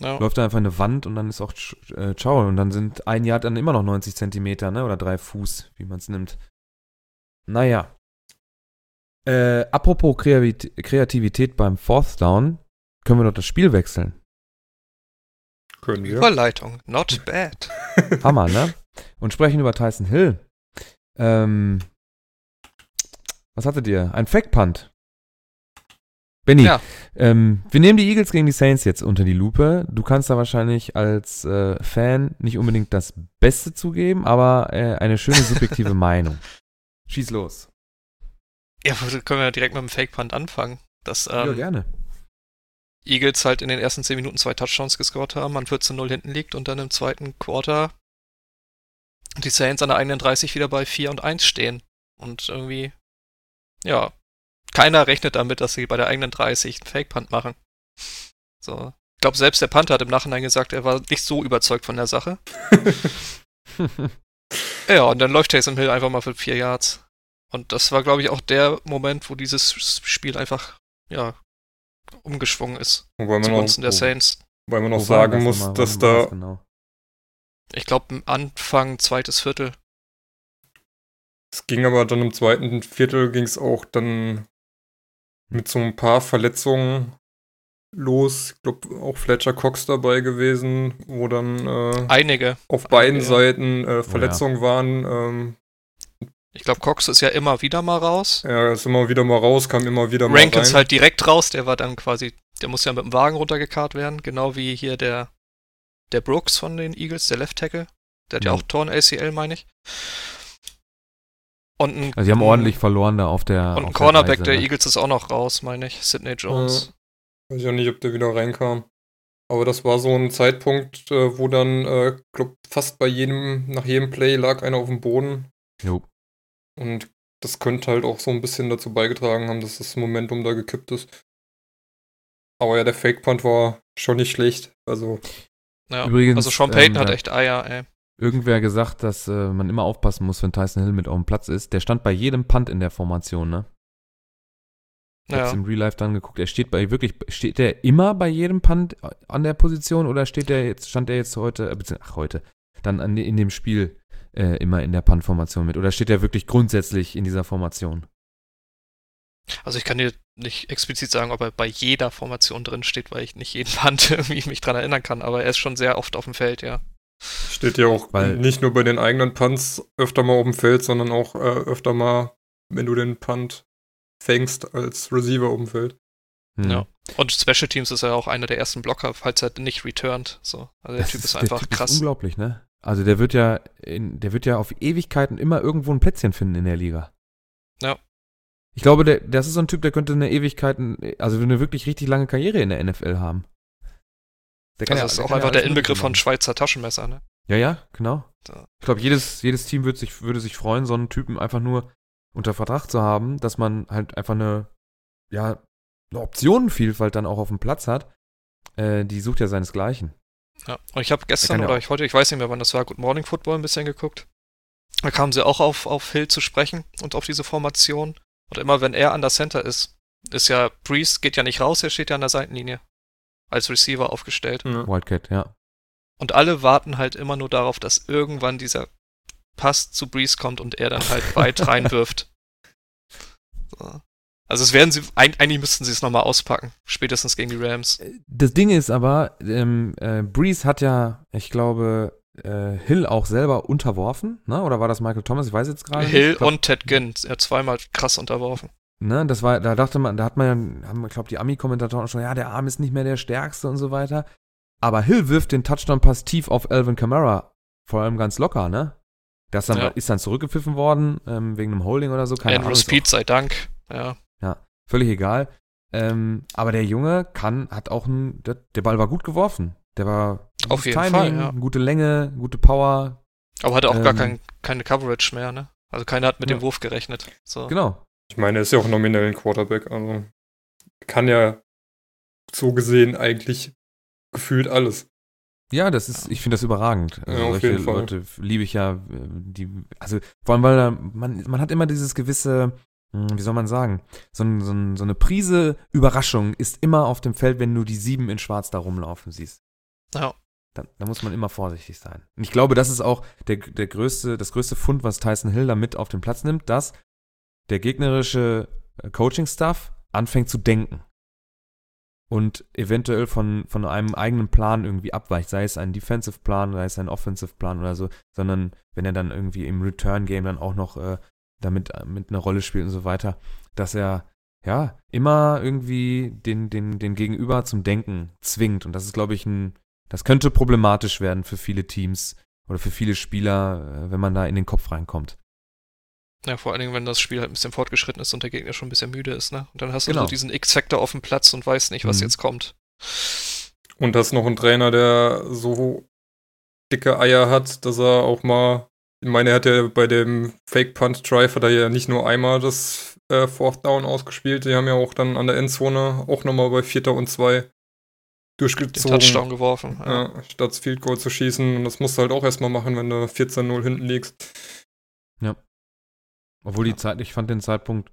Ja. läuft da einfach eine Wand und dann ist auch äh, ciao. Und dann sind ein Yard dann immer noch 90 Zentimeter, ne? Oder drei Fuß, wie man es nimmt. Naja. Äh, apropos Kreativität beim Fourth Down, können wir doch das Spiel wechseln. Können wir. Überleitung, not bad. Hammer, ne? Und sprechen über Tyson Hill. Ähm, was hattet ihr? Ein Fake-Punt. Benny, Ja. ähm, wir nehmen die Eagles gegen die Saints jetzt unter die Lupe. Du kannst da wahrscheinlich als äh, Fan nicht unbedingt das Beste zugeben, aber äh, eine schöne subjektive Meinung. Schieß los. Ja, können wir ja direkt mit dem Fake-Punt anfangen. Dass ja, ähm, gerne. Eagles halt in den ersten 10 Minuten zwei Touchdowns gescored haben, man 14-0 hinten liegt und dann im zweiten Quarter die Saints an der eigenen 30 wieder bei 4 und 1 stehen. Und irgendwie, ja, keiner rechnet damit, dass sie bei der eigenen 30 einen Fake-Punt machen. So. Ich glaube, selbst der Panther hat im Nachhinein gesagt, er war nicht so überzeugt von der Sache. Ja, und dann läuft Taysom Hill einfach mal für 4 Yards. Und das war, glaube ich, auch der Moment, wo dieses Spiel einfach, ja, umgeschwungen ist. Wobei man auch. Zugunsten der Saints. wobei man war sagen muss, nochmal? dass da Genau? Ich glaube, Anfang, zweites Viertel. Es ging aber dann im zweiten Viertel ging es auch dann mit so ein paar Verletzungen los. Ich glaube, auch Fletcher Cox dabei gewesen, wo dann äh, Einige. auf beiden Einige, ja. Seiten äh, Verletzungen waren. Ähm, Ich glaube, Cox ist ja immer wieder mal raus. er ist immer wieder mal raus, kam immer wieder mal Rankins rein. halt direkt raus, der war dann quasi, der muss ja mit dem Wagen runtergekarrt werden, genau wie hier der, der Brooks von den Eagles, der Left Tackle. Der hat ja, Ja. auch Torn ACL, meine ich. Und ein, Also die haben ordentlich verloren da auf der. Und auf ein der Cornerback Reise, der ne? Eagles ist auch noch raus, meine ich. Sidney Jones. Weiß ich auch nicht, ob der wieder reinkam. Aber das war so ein Zeitpunkt, äh, wo dann, äh, glaub, fast bei jedem, nach jedem Play lag einer auf dem Boden. Jo. Und das könnte halt auch so ein bisschen dazu beigetragen haben, dass das Momentum da gekippt ist. Aber ja, der Fake Punt war schon nicht schlecht. Also, Ja. Übrigens, also Sean Payton ähm, hat ja. echt Eier, ey. Irgendwer gesagt, dass äh, man immer aufpassen muss, wenn Tyson Hill mit auf dem Platz ist. Der stand bei jedem Punt in der Formation, ne? Ich hab's Ja. im Real Life dann geguckt. Er steht bei wirklich, steht der immer bei jedem Punt an der Position oder steht der jetzt, stand der jetzt heute, äh, bezieh- ach heute, dann an, in dem Spiel äh, immer in der Punt-Formation mit? Oder steht der wirklich grundsätzlich in dieser Formation? Also ich kann dir nicht explizit sagen, ob er bei jeder Formation drin steht, weil ich nicht jeden Punt irgendwie mich dran erinnern kann, aber er ist schon sehr oft auf dem Feld, ja. Steht ja auch Weil- nicht nur bei den eigenen Punts öfter mal auf dem Feld, sondern auch äh, öfter mal, wenn du den Punt fängst als Receiver auf dem Feld. Hm. Ja. Und Special Teams ist ja auch einer der ersten Blocker, falls er nicht returned. So. Also der Das Typ ist der einfach Typ krass. Ist unglaublich, ne? Also der wird ja, in, der wird ja auf Ewigkeiten immer irgendwo ein Plätzchen finden in der Liga. Ja. Ich glaube, der, das ist so ein Typ, der könnte eine Ewigkeiten, also eine wirklich richtig lange Karriere in der NFL haben. Der also ja- das ist auch kann einfach der Inbegriff von. Schweizer Taschenmesser, ne? Ja, ja, genau. Ja. Ich glaube, jedes, jedes Team würde sich, würde sich freuen, so einen Typen einfach nur unter Vertrag zu haben, dass man halt einfach eine, ja, eine Optionenvielfalt dann auch auf dem Platz hat. Äh, die sucht ja seinesgleichen. Ja. Und ich habe gestern kann oder ich heute, ich weiß nicht mehr, wann das war, Good Morning Football ein bisschen geguckt. Da kamen sie auch auf, auf Hill zu sprechen und auf diese Formation. Und immer wenn er an der Center ist, ist ja, Breeze geht ja nicht raus, er steht ja an der Seitenlinie. Als Receiver aufgestellt. Ja. Wildcat, ja. Und alle warten halt immer nur darauf, dass irgendwann dieser Pass zu Breeze kommt und er dann halt weit reinwirft. So. Also es werden sie, eig- eigentlich müssten sie es nochmal auspacken, spätestens gegen die Rams. Das Ding ist aber, ähm, äh, Breeze hat ja, ich glaube, äh, Hill auch selber unterworfen, ne? Oder war das Michael Thomas? Ich weiß jetzt gerade. nicht. Hill glaub, und Ted Ginn, er hat zweimal krass unterworfen. Ne, das war, da dachte man, da hat man ja, haben, ich glaube, die Ami-Kommentatoren schon, ja, der Arm ist nicht mehr der stärkste und so weiter. Aber Hill wirft den Touchdown-Pass tief auf Alvin Kamara. Vor allem ganz locker, ne? Das dann, Ja. ist dann zurückgepfiffen worden, ähm, wegen einem Holding oder so. Keine Andrew Ahnung. Speed sei Dank. Ja. auch Völlig egal. Ähm, aber der Junge kann, hat auch ein, der, der Ball war gut geworfen. Der war Auf jeden Fall, ja. gute Länge, gute Power. Aber hatte auch gar Ähm. kein, keine Coverage mehr, ne? Also keiner hat mit Ja. dem Wurf gerechnet. So. Genau. Ich meine, er ist ja auch nominell ein Quarterback, also kann ja so gesehen eigentlich gefühlt alles. Ja, das ist, ich finde das überragend. Also Ja, auf solche jeden Fall. Leute liebe ich ja, äh, die, also vor allem, weil da, man, man hat immer dieses gewisse, hm, wie soll man sagen, so, so, so eine Prise Überraschung ist immer auf dem Feld, wenn du die sieben in Schwarz da rumlaufen siehst. Ja. Da, da muss man immer vorsichtig sein. Und ich glaube, das ist auch der, der größte, das größte Fund, was Tyson Hill da mit auf den Platz nimmt, dass der gegnerische äh, Coaching-Staff anfängt zu denken und eventuell von, von einem eigenen Plan irgendwie abweicht, sei es ein Defensive Plan, sei es ein Offensive Plan oder so, sondern wenn er dann irgendwie im Return-Game dann auch noch äh, damit äh, mit einer Rolle spielt und so weiter, dass er ja immer irgendwie den, den, den Gegenüber zum Denken zwingt. Und das ist, glaube ich, ein, das könnte problematisch werden für viele Teams oder für viele Spieler, äh, wenn man da in den Kopf reinkommt. Ja, vor allen Dingen, wenn das Spiel halt ein bisschen fortgeschritten ist und der Gegner schon ein bisschen müde ist, ne? Und dann hast du Genau. so diesen X-Faktor auf dem Platz und weißt nicht, was Mhm. jetzt kommt. Und hast noch einen Trainer, der so dicke Eier hat, dass er auch mal, ich meine, er hat ja bei dem Fake Punt Drive hat er ja nicht nur einmal das äh, Fourth Down ausgespielt, die haben ja auch dann an der Endzone auch nochmal bei Vierter und Zwei Den durchgezogen. Touchdown geworfen. Ja. Ja, statt Field Goal zu schießen. Und das musst du halt auch erstmal machen, wenn du 14-0 hinten liegst. Obwohl Ja. die Zeit, ich fand den Zeitpunkt,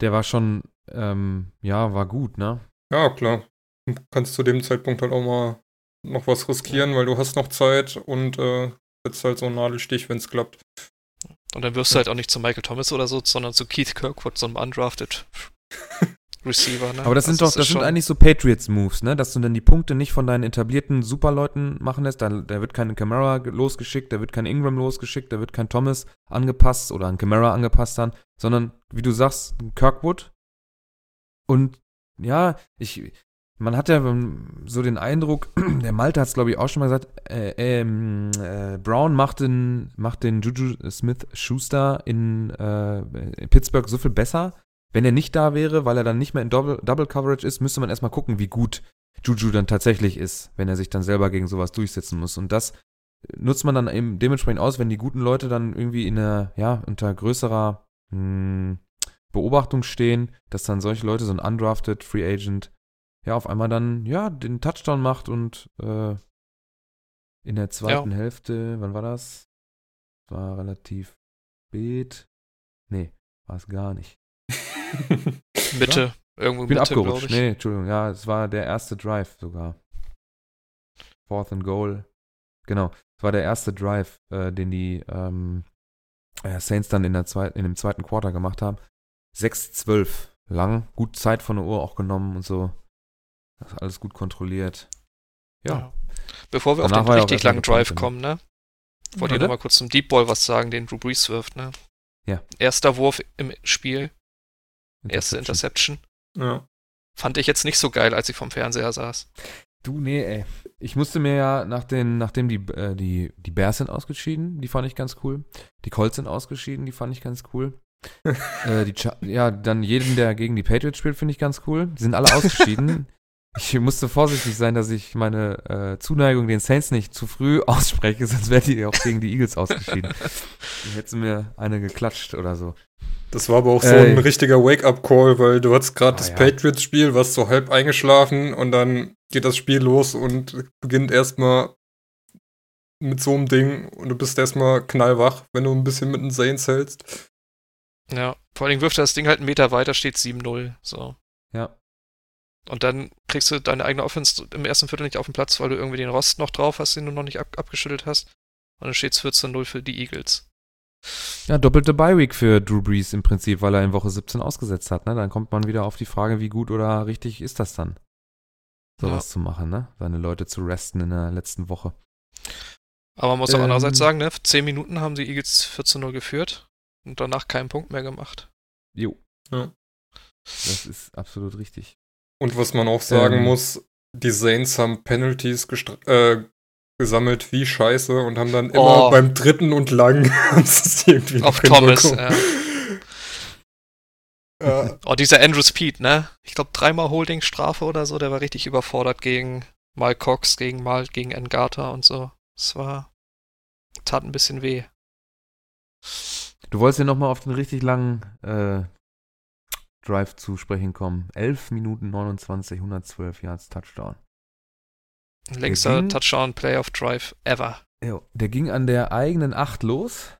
der war schon, ähm, ja, war gut, ne? Ja, klar. Du kannst zu dem Zeitpunkt halt auch mal noch was riskieren, weil du hast noch Zeit und äh, setzt halt so einen Nadelstich, wenn es klappt. Und dann wirst du halt auch nicht zu Michael Thomas oder so, sondern zu Keith Kirkwood, so einem undrafted Receiver, ne? Aber das sind Also doch, das sind eigentlich so Patriots-Moves, ne? Dass du dann die Punkte nicht von deinen etablierten Superleuten machen lässt. Da, da wird kein Camara ge- losgeschickt, da wird kein Ingram losgeschickt, da wird kein Thomas angepasst oder ein Camara angepasst dann, sondern, wie du sagst, Kirkwood. Und ja, ich, man hat ja ähm, so den Eindruck, der Malte hat es, glaube ich, auch schon mal gesagt, äh, ähm, äh, Brown macht den, macht den Juju Smith-Schuster in, äh, in Pittsburgh so viel besser. Wenn er nicht da wäre, weil er dann nicht mehr in Double, Double Coverage ist, müsste man erstmal gucken, wie gut Juju dann tatsächlich ist, wenn er sich dann selber gegen sowas durchsetzen muss. Und das nutzt man dann eben dementsprechend aus, wenn die guten Leute dann irgendwie in einer, ja, unter größerer mh, Beobachtung stehen, dass dann solche Leute, so ein undrafted Free Agent, ja, auf einmal dann, ja, den Touchdown macht und äh, in der zweiten Hälfte, wann war das? War relativ spät. Nee, war es gar nicht. Mitte. Irgendwo Ich bin Mitte, abgerutscht. ich. Nee, Entschuldigung. Ja, es war der erste Drive sogar. Fourth and Goal. Genau. Es war der erste Drive, äh, den die ähm, äh, Saints dann in, der zweit, in dem zweiten Quarter gemacht haben. 6-12. Lang. Gut Zeit von der Uhr auch genommen und so. Alles gut kontrolliert. Ja. Bevor wir auf Danach den ja auch richtig langen Drive kommen, ne? Wollte ich nochmal kurz zum Deep Ball was sagen, den Drew Brees wirft, ne? Ja. Erster Wurf im Spiel, erste Interception. ja. Fand ich jetzt nicht so geil, als ich vom Fernseher saß. Du, nee, ey. Ich musste mir ja, nach den, nachdem die, äh, die, die Bears sind ausgeschieden, die fand ich ganz cool. Die Colts sind ausgeschieden, die fand ich ganz cool. äh, ja, dann jeden, der gegen die Patriots spielt, finde ich ganz cool. Die sind alle ausgeschieden. ich musste vorsichtig sein, dass ich meine äh, Zuneigung den Saints nicht zu früh ausspreche, sonst wäre die auch gegen die Eagles ausgeschieden. Dann hätte sie mir eine geklatscht oder so. Das war aber auch so Ey. ein richtiger Wake-up-Call, weil du hattest gerade Ah, das ja. Patriots-Spiel, warst so halb eingeschlafen und dann geht das Spiel los und beginnt erstmal mit so einem Ding und du bist erstmal knallwach, wenn du ein bisschen mit den Saints hältst. Ja. Vor allem wirft er das Ding halt einen Meter weiter, steht 7-0. So. Ja. Und dann kriegst du deine eigene Offense im ersten Viertel nicht auf den Platz, weil du irgendwie den Rost noch drauf hast, den du noch nicht ab abgeschüttelt hast. Und dann steht es 14-0 für die Eagles. Ja, doppelte Bye-Week für Drew Brees im Prinzip, weil er in Woche 17 ausgesetzt hat. Ne? Dann kommt man wieder auf die Frage, wie gut oder richtig ist das dann, sowas zu machen, ne? Seine Leute zu resten in der letzten Woche. Aber man muss auch Ähm. andererseits sagen, ne, 10 Minuten haben die Eagles 14-0 geführt und danach keinen Punkt mehr gemacht. Jo. Ja. Das ist absolut richtig. Und was man auch sagen Ähm. muss, die Saints haben Penalties gestra- äh, gesammelt wie scheiße und haben dann immer Oh. beim dritten und lang es Auf Thomas, hinbekommen. Ja. Oh, dieser Andrew Speed, ne? Ich glaube dreimal Holding-Strafe oder so, der war richtig überfordert gegen mal Cox, gegen mal gegen Ngata und so. Das war, tat ein bisschen weh. Du wolltest ja nochmal auf den richtig langen äh, Drive zu sprechen kommen. 11 Minuten 29, 112 Yards Touchdown. Längster Touchdown Playoff Drive ever. Jo. Der ging an der eigenen 8 los.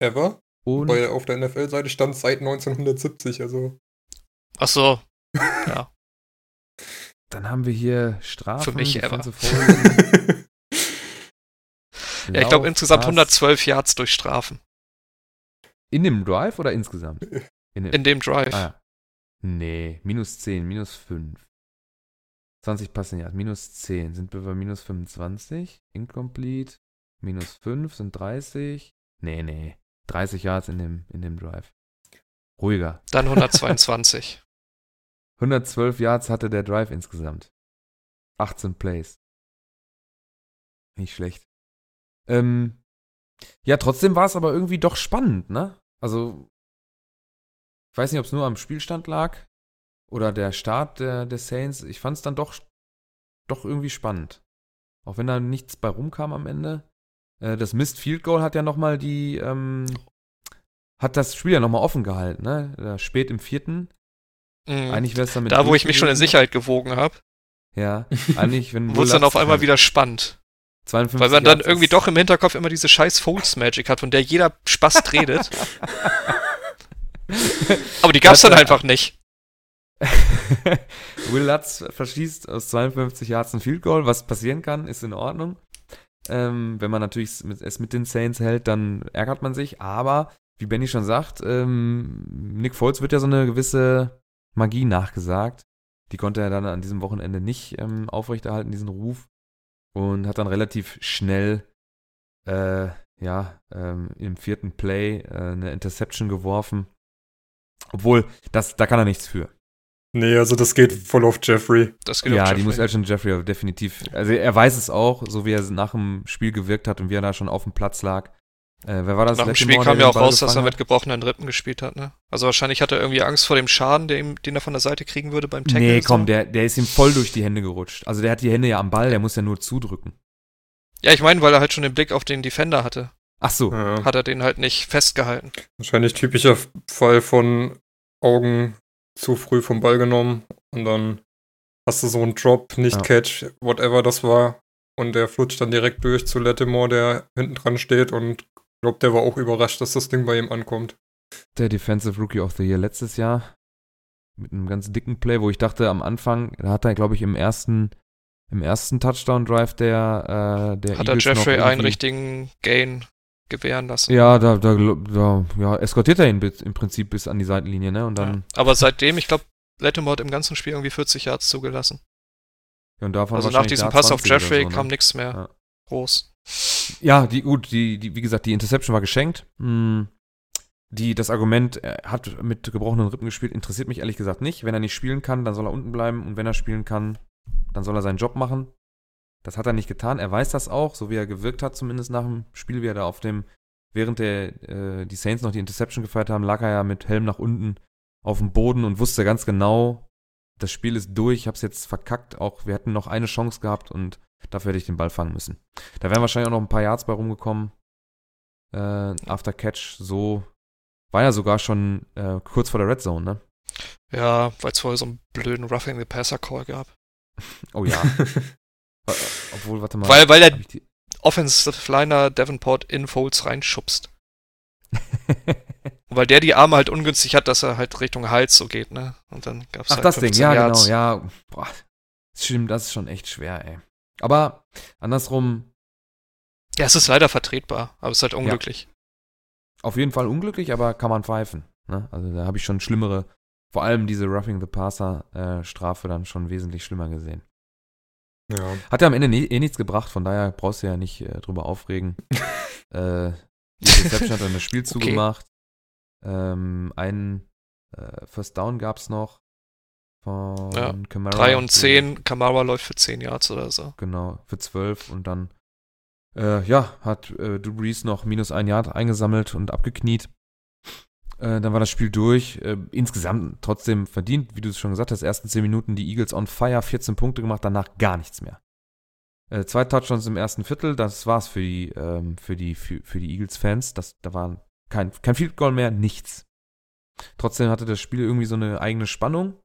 Ever? Und Weil auf der NFL-Seite stand seit 1970, also. Ach so. Ja. dann haben wir hier Strafen. Für mich ever. Ja, ich glaube insgesamt Pass. 112 Yards durch Strafen. In dem Drive oder insgesamt? In dem, In dem Drive. ah, ja. Nee, minus 10, minus 5. 20 Passing Yards, minus 10. Sind wir bei minus 25? Incomplete. Minus 5 sind 30. Nee, nee. 30 Yards in dem, in dem Drive. Ruhiger. Dann 122. 112 Yards hatte der Drive insgesamt. 18 Plays. Nicht schlecht. Ähm, ja, trotzdem war es aber irgendwie doch spannend, ne? Also, ich weiß nicht, ob es nur am Spielstand lag oder der Start der, der Saints. Ich fand es dann doch, doch irgendwie spannend. Auch wenn da nichts bei rumkam am Ende. Äh, das Missed Field Goal hat ja nochmal die, ähm, hat das Spiel ja nochmal offen gehalten, ne? Da spät im vierten. Mhm. Eigentlich wäre es damit. Da, wo ich mich schon in. Sicherheit gewogen habe, Ja, eigentlich, wenn wurde es dann auf einmal Lutz- wieder spannend. 52 Weil man dann irgendwie doch im Hinterkopf immer diese scheiß Folds Magic hat, von der jeder Spast redet. Aber die gab's dann Hat er- einfach nicht. Will Lutz verschießt aus 52 Yards ein Field Goal, was passieren kann, ist in Ordnung. Ähm, wenn man natürlich es mit, es mit den Saints hält, dann ärgert man sich. Aber, wie Benny schon sagt, ähm, Nick Foles wird ja so eine gewisse Magie nachgesagt. Die konnte er dann an diesem Wochenende nicht ähm, aufrechterhalten, diesen Ruf. Und hat dann relativ schnell, äh, ja, ähm, im vierten Play äh, eine Interception geworfen. Obwohl, das, da kann er nichts für. Nee, also das geht voll auf Jeffrey. Das geht Ja, auf die muss Elton Jeffrey definitiv. Also er weiß es auch, so wie er nach dem Spiel gewirkt hat und wie er da schon auf dem Platz lag. Äh, wer war das? Nach dem Spiel der kam ja auch raus, dass er mit gebrochenen Rippen gespielt hat, ne? Also wahrscheinlich hat er irgendwie Angst vor dem Schaden, den, den er von der Seite kriegen würde beim Tackle. Nee, so. komm, der, der ist ihm voll durch die Hände gerutscht. Also der hat die Hände ja am Ball, der muss ja nur zudrücken. Ja, ich meine, weil er halt schon den Blick auf den Defender hatte, Ach so. Ja, hat er den halt nicht festgehalten. wahrscheinlich typischer Fall von Augen zu früh vom Ball genommen und dann hast du so einen Drop, nicht Ja. Catch, whatever das war. Und der flutscht dann direkt durch zu Lattimore, der hinten dran steht und ich glaube, der war auch überrascht, dass das Ding bei ihm ankommt. Der Defensive Rookie of the Year letztes Jahr. Mit einem ganz dicken Play, wo ich dachte am Anfang, da hat er, glaube ich, im ersten, im ersten Touchdown-Drive der, äh, der Hat er Eagles noch Jeffrey einen richtigen Gain gewähren lassen. Ja, da, da, da ja, eskortiert er ihn bis, im Prinzip bis an die Seitenlinie, ne? Und dann, Ja. Aber seitdem, ich glaube, Lattimore hat im ganzen Spiel irgendwie 40 Yards zugelassen. ja, und davon also nach diesem Pass auf 20 oder Jeffrey so, ne? kam nichts mehr Ja. groß. Ja, die, gut, die, die, wie gesagt, die Interception war geschenkt. Hm, Die, das Argument, er hat mit gebrochenen Rippen gespielt, interessiert mich ehrlich gesagt nicht. Wenn er nicht spielen kann, dann soll er unten bleiben und wenn er spielen kann, dann soll er seinen Job machen. Das hat er nicht getan. Er weiß das auch, so wie er gewirkt hat, zumindest nach dem Spiel, wie er da auf dem, während der, äh, die Saints noch die Interception gefeiert haben, lag er ja mit Helm nach unten auf dem Boden und wusste ganz genau, das Spiel ist durch, ich hab's jetzt verkackt, auch wir hätten noch eine Chance gehabt und dafür hätte ich den Ball fangen müssen. Da wären wahrscheinlich auch noch ein paar Yards bei rumgekommen. Äh, after Catch, so war ja sogar schon äh, kurz vor der Red Zone, ne? Ja, weil es vorher so einen blöden Roughing the Passer Call gab. Oh ja. Äh, Obwohl, warte mal. Weil, weil der Offensive Liner Davenport in Folds reinschubst. Weil der die Arme halt ungünstig hat, dass er halt Richtung Hals so geht, ne? Und dann gab's Ach, halt das Ding, 15 ja, Yards. genau, ja. Boah, stimmt, das ist schon echt schwer, ey. Aber andersrum, Ja, es ist leider vertretbar, aber es ist halt unglücklich. auf jeden Fall unglücklich, aber kann man pfeifen. Ne? Also da habe ich schon schlimmere, vor allem diese Roughing the Passer äh, Strafe dann schon wesentlich schlimmer gesehen. Ja. Hat ja am Ende nie, eh nichts gebracht, von daher brauchst du ja nicht äh, drüber aufregen. äh, die Reception hat dann das Spiel zugemacht. Ähm, einen äh, First Down gab es noch von Ja, Kamara. 3 und 10, Kamara läuft für 10 Yards oder so. Genau, für 12 und dann äh, ja, hat äh, Drew Brees noch minus ein Yard eingesammelt und abgekniet. Äh, dann war das Spiel durch. Äh, insgesamt trotzdem verdient, wie du es schon gesagt hast, ersten 10 Minuten die Eagles on fire, 14 Punkte gemacht, danach gar nichts mehr. Äh, zwei Touchdowns im ersten Viertel, das war's für die, ähm, für die, für, für die Eagles-Fans. Da war kein, kein Field Goal mehr, nichts. Trotzdem hatte das Spiel irgendwie so eine eigene Spannung.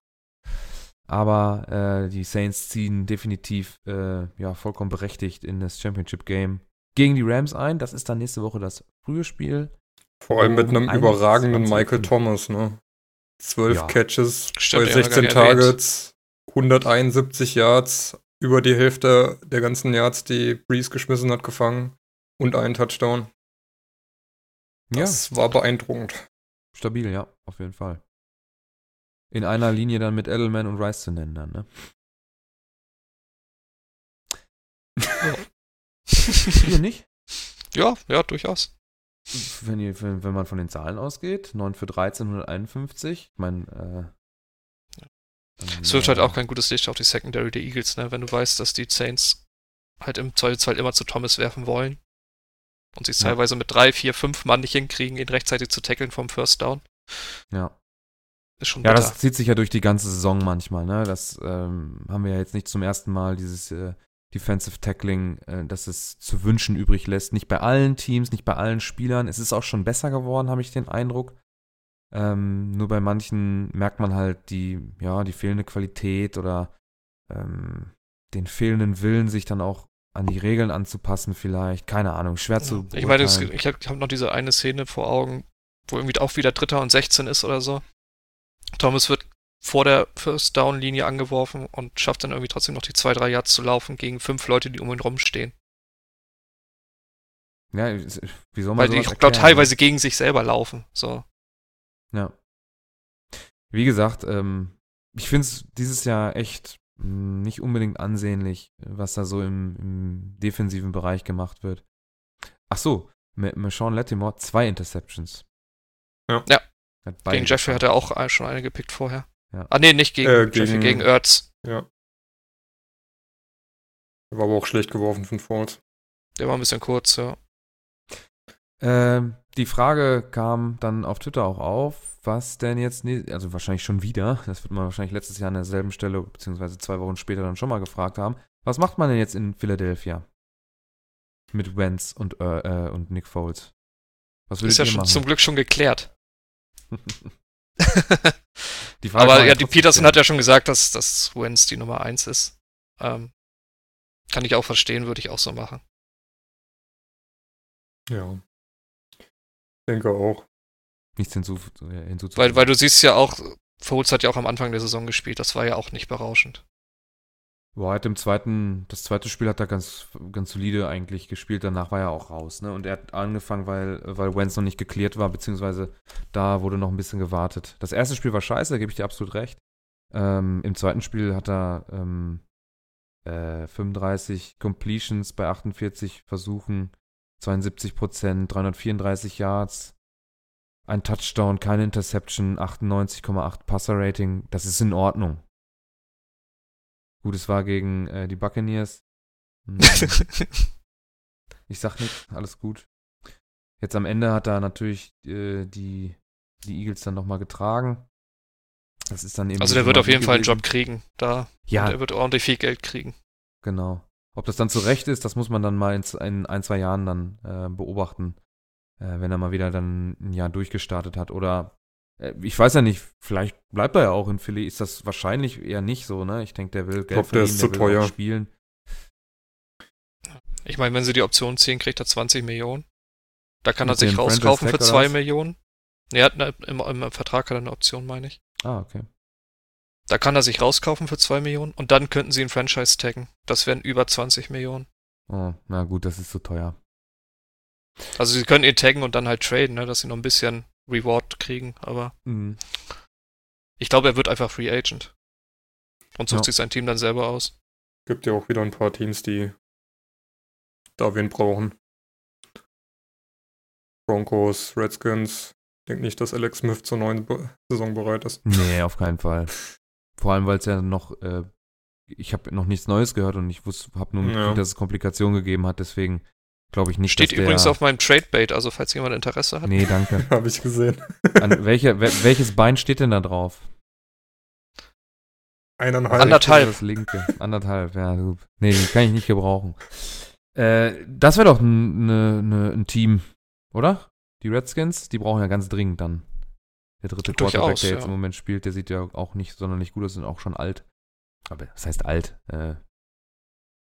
Aber äh, die Saints ziehen definitiv äh, ja, vollkommen berechtigt in das Championship Game gegen die Rams ein. Das ist dann nächste Woche das frühe Spiel. Vor allem mit einem überragenden 21. Michael Thomas, ne? 12 Ja. Catches Stimmt, bei ja, gar 16 nicht erwähnt. Targets, 171 Yards, über die Hälfte der ganzen Yards, die Breeze geschmissen hat, gefangen und einen Touchdown. Das war beeindruckend. Stabil, ja, auf jeden Fall. In einer Linie dann mit Edelman und Rice zu nennen dann, ne? Hier nicht? ja, ja, durchaus. Wenn, ihr, wenn, wenn man von den Zahlen ausgeht, 9 für 13, 151. Ich meine, äh, Es äh, halt auch kein gutes Licht auf die Secondary der Eagles, ne? Wenn du weißt, dass die Saints halt im Zweifelsfall immer zu Thomas werfen wollen und sie es Ja. teilweise mit drei, vier, fünf Mann nicht hinkriegen, ihn rechtzeitig zu tackeln vom First Down. Ja. Ist schon Ja, bitter. das zieht sich ja durch die ganze Saison manchmal, ne? Das ähm, haben wir ja jetzt nicht zum ersten Mal, dieses äh, Defensive Tackling, äh, dass es zu wünschen übrig lässt. Nicht bei allen Teams, nicht bei allen Spielern. Es ist auch schon besser geworden, habe ich den Eindruck. Ähm, nur bei manchen merkt man halt die, ja, die fehlende Qualität oder ähm, den fehlenden Willen, sich dann auch an die Regeln anzupassen, vielleicht. Keine Ahnung, schwer zu. ich meine, beurteilen. ich habe hab noch diese eine Szene vor Augen, wo irgendwie auch wieder Dritter und 16 ist oder so. Thomas wird vor der First Down Linie angeworfen und schafft dann irgendwie trotzdem noch die zwei, drei Yards zu laufen gegen fünf Leute, die um ihn rumstehen. Ja, es- wie soll man Weil die, ich glaube, ne? teilweise gegen sich selber laufen. So. Ja. Wie gesagt, ähm, ich finde es dieses Jahr echt mh, nicht unbedingt ansehnlich, was da so im, im defensiven Bereich gemacht wird. Ach so, mit, mit Sean Lattimore zwei Interceptions. Ja. Ja. Gegen Jeffrey hat er auch ein- schon eine gepickt vorher. Ja. Ah, nee, nicht gegen Äh, gegen- gegen Ertz. Ja. War aber auch schlecht geworfen von Ford. Der war ein bisschen kurz, ja. Ähm, die Frage kam dann auf Twitter auch auf, was denn jetzt, also wahrscheinlich schon wieder, das wird man wahrscheinlich letztes Jahr an derselben Stelle, beziehungsweise zwei Wochen später dann schon mal gefragt haben, was macht man denn jetzt in Philadelphia? Mit Wentz und, äh, äh, und Nick Foles. Was würdet Ist ja schon machen? zum Glück schon geklärt. die Frage Aber ja, die trotzdem Peterson stellen. hat ja schon gesagt, dass, dass Wentz die Nummer 1 ist. Ähm, kann ich auch verstehen, würde ich auch so machen. Ja. Denke auch. nichts hinzu, hinzuzufügen. Weil, weil du siehst ja auch, Foles hat ja auch am Anfang der Saison gespielt, das war ja auch nicht berauschend. Boah, hat im zweiten, das zweite Spiel hat er ganz, ganz solide eigentlich gespielt, danach war er auch raus, ne? Und er hat angefangen, weil, weil Wentz noch nicht geklärt war, beziehungsweise da wurde noch ein bisschen gewartet. Das erste Spiel war scheiße, da gebe ich dir absolut recht. Ähm, Im zweiten Spiel hat er ähm, äh, 35 Completions bei 48 Versuchen, 72 Prozent, 334 Yards, ein Touchdown, keine Interception, 98,8 Passer-Rating. Das ist in Ordnung. Gut, es war gegen äh, die Buccaneers. Hm, ich sag nichts, alles gut. Jetzt am Ende hat er natürlich äh, die, die Eagles dann nochmal getragen. Das ist dann eben. also der wird auf jeden Fall einen. Job kriegen. Da. Ja, Der wird ordentlich viel Geld kriegen. Genau. Ob das dann zu Recht ist, das muss man dann mal in, in ein, zwei Jahren dann äh, beobachten, äh, wenn er mal wieder dann ein Jahr durchgestartet hat. Oder ich weiß ja nicht, vielleicht bleibt er ja auch in Philly, ist das wahrscheinlich eher nicht so, ne? Ich denke, der will Geld glaub, der verdienen, ist der zu will teuer. spielen. Ich meine, wenn sie die Option ziehen, kriegt er 20 Millionen. Da kann er Mit sich dem rauskaufen für Franchise Tag oder 2 was? Millionen. Nee, er hat eine, im, im Vertrag hat er eine Option, meine ich. Ah, okay. Da kann er sich rauskaufen für 2 Millionen und dann könnten sie ihn Franchise taggen. Das wären über 20 Millionen. Oh, na gut, das ist zu teuer. Also sie können ihn taggen und dann halt traden, ne, dass sie noch ein bisschen Reward kriegen, aber Mhm. ich glaube, er wird einfach Free Agent. Und sucht Ja. sich sein Team dann selber aus. Gibt ja auch wieder ein paar Teams, die da wen brauchen. Broncos, Redskins. Denk nicht, dass Alex Smith zur neuen Be Saison bereit ist. Nee, auf keinen Fall. Vor allem, weil es ja noch, äh, ich habe noch nichts Neues gehört und ich habe nur mitgekriegt, Ja. dass es Komplikationen gegeben hat, deswegen glaube ich nicht, Steht dass der, übrigens auf meinem Trade-Bait, also falls jemand Interesse hat. Nee, danke. Habe ich gesehen. An welche, wel- welches Bein steht denn da drauf? Eineinhalb. Anderthalb. Das linke. Anderthalb, ja. Du, nee, die kann ich nicht gebrauchen. Äh, das wäre doch ein, ne, ne, ein Team, oder? Die Redskins, die brauchen ja ganz dringend dann. Der dritte Durchaus, Quarterback, der jetzt ja. im Moment spielt, der sieht ja auch nicht sonderlich gut aus und auch schon alt. Aber das heißt alt. Äh,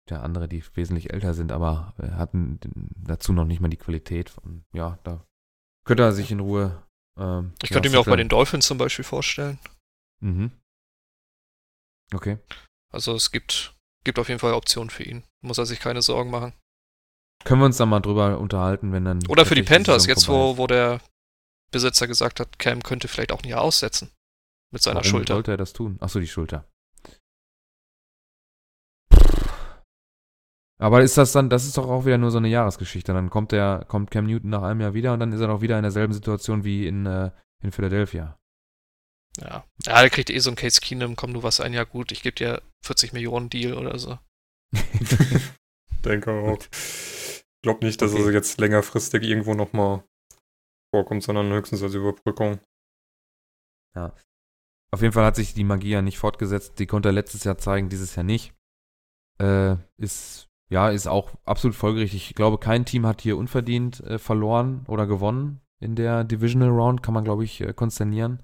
der andere, die wesentlich älter sind, aber hatten dazu noch nicht mal die Qualität. Von, ja, da könnte er sich in Ruhe. Ähm, Ich könnte mir auch bei den Dolphins zum Beispiel vorstellen. Mhm. Okay. Also es gibt, gibt auf jeden Fall Optionen für ihn. Muss er sich keine Sorgen machen. Können wir uns dann mal drüber unterhalten, wenn dann. Oder für die Panthers, jetzt wo, wo der Besitzer gesagt hat, Cam könnte vielleicht auch ein Jahr aussetzen. Mit seiner Warum Schulter. sollte er das tun? Achso, die Schulter. Aber ist das dann, das ist doch auch wieder nur so eine Jahresgeschichte. Dann kommt der, kommt Cam Newton nach einem Jahr wieder und dann ist er doch wieder in derselben Situation wie in, äh, in Philadelphia. Ja. ja, der kriegt eh so ein Case Keenum, komm du was ein Jahr gut, ich gebe dir 40 Millionen Deal oder so. Denke auch. Glaub nicht, dass Okay. er jetzt längerfristig irgendwo nochmal vorkommt, sondern höchstens als Überbrückung. Auf jeden Fall hat sich die Magie ja nicht fortgesetzt. Die konnte er letztes Jahr zeigen, dieses Jahr nicht. Äh, ist, ja, ist auch absolut folgerichtig. Ich glaube, kein Team hat hier unverdient äh, verloren oder gewonnen in der Divisional Round, kann man, glaube ich, äh, konsternieren.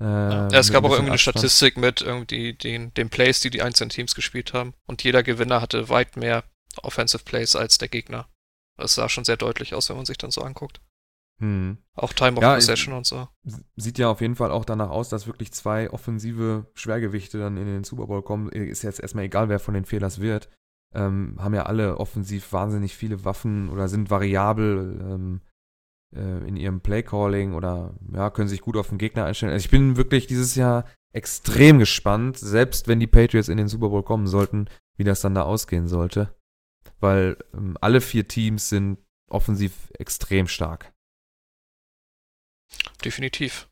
Äh, Ja, es gab auch irgendwie eine Abstand. Statistik mit irgendwie den, den Plays, die die einzelnen Teams gespielt haben. Und jeder Gewinner hatte weit mehr Offensive Plays als der Gegner. Das sah schon sehr deutlich aus, wenn man sich dann so anguckt. Hm. Auch Time of Ja, Possession und so. Sieht ja auf jeden Fall auch danach aus, dass wirklich zwei offensive Schwergewichte dann in den Super Bowl kommen. Ist jetzt erstmal egal, wer von den Fehlers wird. Ähm, haben ja alle offensiv wahnsinnig viele Waffen oder sind variabel ähm, äh, in ihrem Playcalling oder ja, können sich gut auf den Gegner einstellen. Also ich bin wirklich dieses Jahr extrem gespannt, selbst wenn die Patriots in den Super Bowl kommen sollten, wie das dann da ausgehen sollte. Weil ähm, alle vier Teams sind offensiv extrem stark. Definitiv.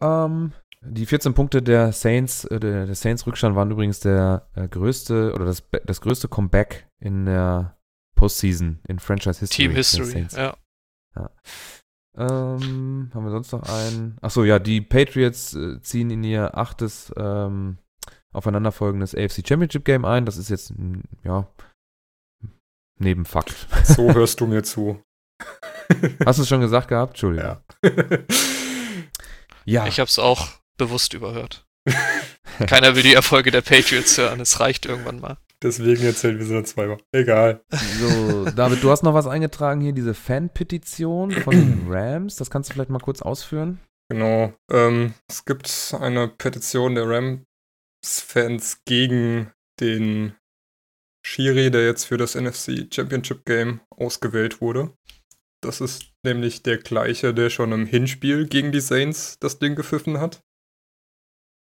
Ähm, die 14 Punkte der Saints, äh, der, der Saints Rückstand waren übrigens der äh, größte oder das, das größte Comeback in der Postseason in Franchise History. Team History, Saints. ja. Ähm, haben wir sonst noch einen? Achso, ja, die Patriots äh, ziehen in ihr achtes ähm, aufeinanderfolgendes AFC Championship Game ein. Das ist jetzt, ein, ja, Nebenfakt. So hörst du mir zu. Hast du es schon gesagt gehabt? Entschuldigung. Ja. Ja, Ich hab's auch bewusst überhört. Keiner will die Erfolge der Patriots hören. Es reicht irgendwann mal. Deswegen erzählen wir sie dann zweimal. Egal. so, David, du hast noch was eingetragen hier, diese Fan-Petition von den Rams. Das kannst du vielleicht mal kurz ausführen? Genau. Ähm, es gibt eine Petition der Rams-Fans gegen den Schiri, der jetzt für das NFC Championship Game ausgewählt wurde. Das ist nämlich der gleiche, der schon im Hinspiel gegen die Saints das Ding gepfiffen hat.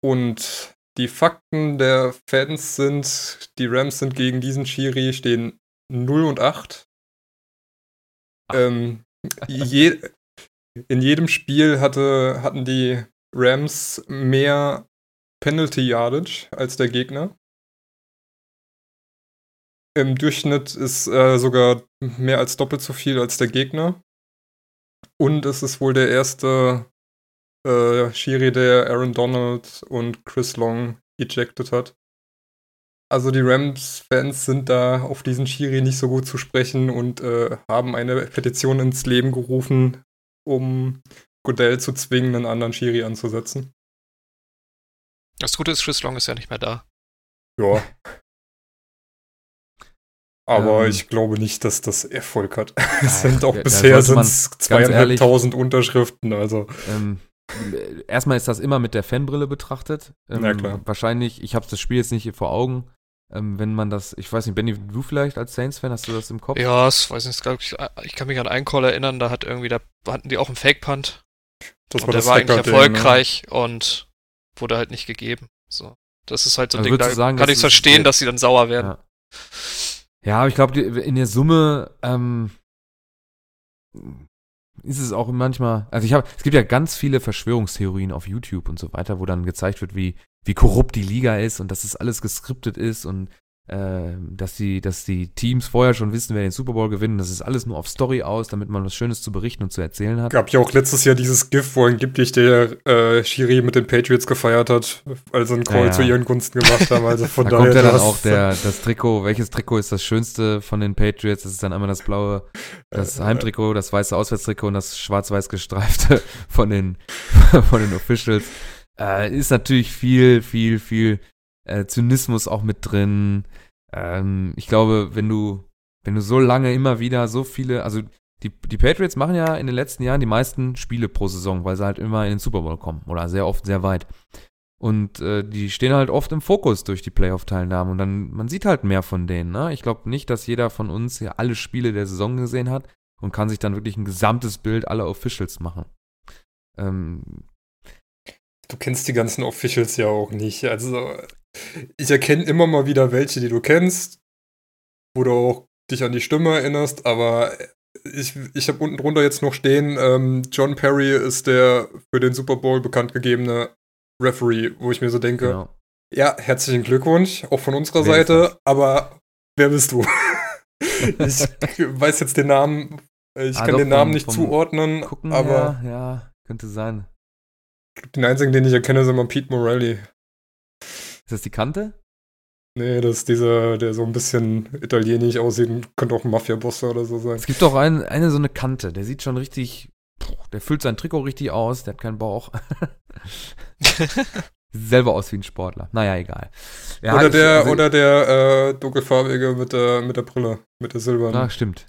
Und die Fakten der Fans sind, die Rams sind gegen diesen Schiri, stehen 0 und 8. Ähm, je, in jedem Spiel hatte, hatten die Rams mehr Penalty Yardage als der Gegner. Im Durchschnitt ist äh, sogar mehr als doppelt so viel als der Gegner. Und es ist wohl der erste äh, Schiri, der Aaron Donald und Chris Long ejected hat. Also die Rams-Fans sind da auf diesen Schiri nicht so gut zu sprechen und äh, haben eine Petition ins Leben gerufen, um Godell zu zwingen, einen anderen Schiri anzusetzen. Das Gute ist, Chris Long ist ja nicht mehr da. Ja. Aber Ähm. ich glaube nicht, dass das Erfolg hat. Ja, Es sind auch da bisher sind's ganz ehrlich- zweieinhalbtausend Unterschriften, also Ähm, äh, erstmal ist das immer mit der Fanbrille betrachtet. Ähm, Na klar. Wahrscheinlich, ich habe das Spiel jetzt nicht vor Augen. Ähm, wenn man das, ich weiß nicht, Benny, du vielleicht als Saints-Fan, hast du das im Kopf? Ja, das weiß nicht, glaub ich, ich kann mich an einen Call erinnern, da hat irgendwie, da hatten die auch einen Fake-Punt das und der war eigentlich Hacker-Ding, ne? erfolgreich und wurde halt nicht gegeben. So. Das ist halt so ein Also Ding, da sagen, kann das ich verstehen, dass sie dann sauer werden. Ja. Ja, aber ich glaube, in der Summe ähm, ist es auch manchmal, also ich habe, es gibt ja ganz viele Verschwörungstheorien auf YouTube und so weiter, wo dann gezeigt wird, wie, wie korrupt die Liga ist und dass es alles geskriptet ist und dass die, dass die Teams vorher schon wissen, wer den Super Bowl gewinnt. Das ist alles nur auf Story aus, damit man was Schönes zu berichten und zu erzählen hat. Gab ja auch letztes Jahr dieses GIF, wo angeblich der äh, Schiri mit den Patriots gefeiert hat, als sie einen Call Ja, ja. zu ihren Gunsten gemacht haben. Also von Da daher kommt ja dann das- auch der, das Trikot, welches Trikot ist das schönste von den Patriots? Das ist dann einmal das blaue, das Äh, Heimtrikot, das weiße Auswärtstrikot und das schwarz-weiß gestreifte von den, von den Officials. Äh, ist natürlich viel, viel, viel äh, Zynismus auch mit drin. Ähm, ich glaube, wenn du, wenn du so lange immer wieder so viele, also die, die Patriots machen ja in den letzten Jahren die meisten Spiele pro Saison, weil sie halt immer in den Super Bowl kommen oder sehr oft sehr weit. Und äh, die stehen halt oft im Fokus durch die Playoff-Teilnahmen und dann, man sieht halt mehr von denen. Ne? Ich glaube nicht, dass jeder von uns ja alle Spiele der Saison gesehen hat und kann sich dann wirklich ein gesamtes Bild aller Officials machen. Ähm, Du kennst die ganzen Officials ja auch nicht. Also, ich erkenne immer mal wieder welche, die du kennst, wo du auch dich an die Stimme erinnerst, aber ich, ich habe unten drunter jetzt noch stehen, ähm, John Perry ist der für den Super Bowl bekannt gegebene Referee, wo ich mir so denke, genau. ja, herzlichen Glückwunsch, auch von unserer Wer Seite, aber wer bist du? ich weiß jetzt den Namen, ich Ah, kann doch, den Namen vom- nicht vom zuordnen, Gucken, aber ja, ja, könnte sein. den einzigen, den ich erkenne, ist immer Pete Morelli. Ist das die Kante? Nee, das ist dieser, der so ein bisschen italienisch aussieht, könnte auch ein Mafia-Boss oder so sein. Es gibt doch ein, eine so eine Kante, der sieht schon richtig, der füllt sein Trikot richtig aus, der hat keinen Bauch. Sieht selber aus wie ein Sportler. Naja, egal. Ja, oder der, also- oder der äh, dunkelfarbige mit der, mit der Brille, mit der silbernen. Ah, stimmt.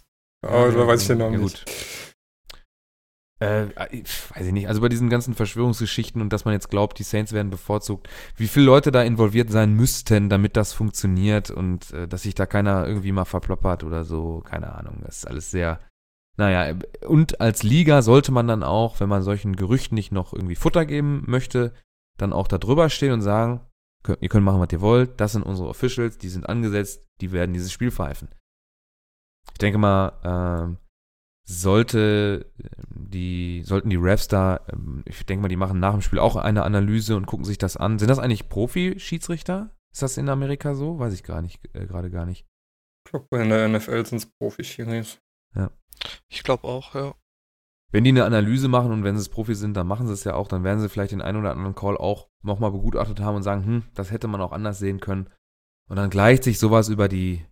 Aber Ja, da weiß ich den Namen ja, nicht. Äh, weiß ich nicht. Also bei diesen ganzen Verschwörungsgeschichten und dass man jetzt glaubt, die Saints werden bevorzugt, wie viele Leute da involviert sein müssten, damit das funktioniert und äh, dass sich da keiner irgendwie mal verploppert oder so, keine Ahnung. Das ist alles sehr. Naja, und als Liga sollte man dann auch, wenn man solchen Gerüchten nicht noch irgendwie Futter geben möchte, dann auch da drüber stehen und sagen, ihr könnt machen, was ihr wollt, das sind unsere Officials, die sind angesetzt, die werden dieses Spiel pfeifen. Ich denke mal, ähm, sollte die, sollten die Refs da, ähm, ich denke mal, die machen nach dem Spiel auch eine Analyse und gucken sich das an. Sind das eigentlich Profi-Schiedsrichter? Ist das in Amerika so? Weiß ich gar nicht, äh, gerade gar nicht. Ich glaube, in der NFL sind es Profi-Chinis. Ich glaube auch, ja. Wenn die eine Analyse machen und wenn sie es Profi sind, dann machen sie es ja auch, dann werden sie vielleicht den einen oder anderen Call auch nochmal begutachtet haben und sagen, hm, das hätte man auch anders sehen können. Und dann gleicht sich sowas über die,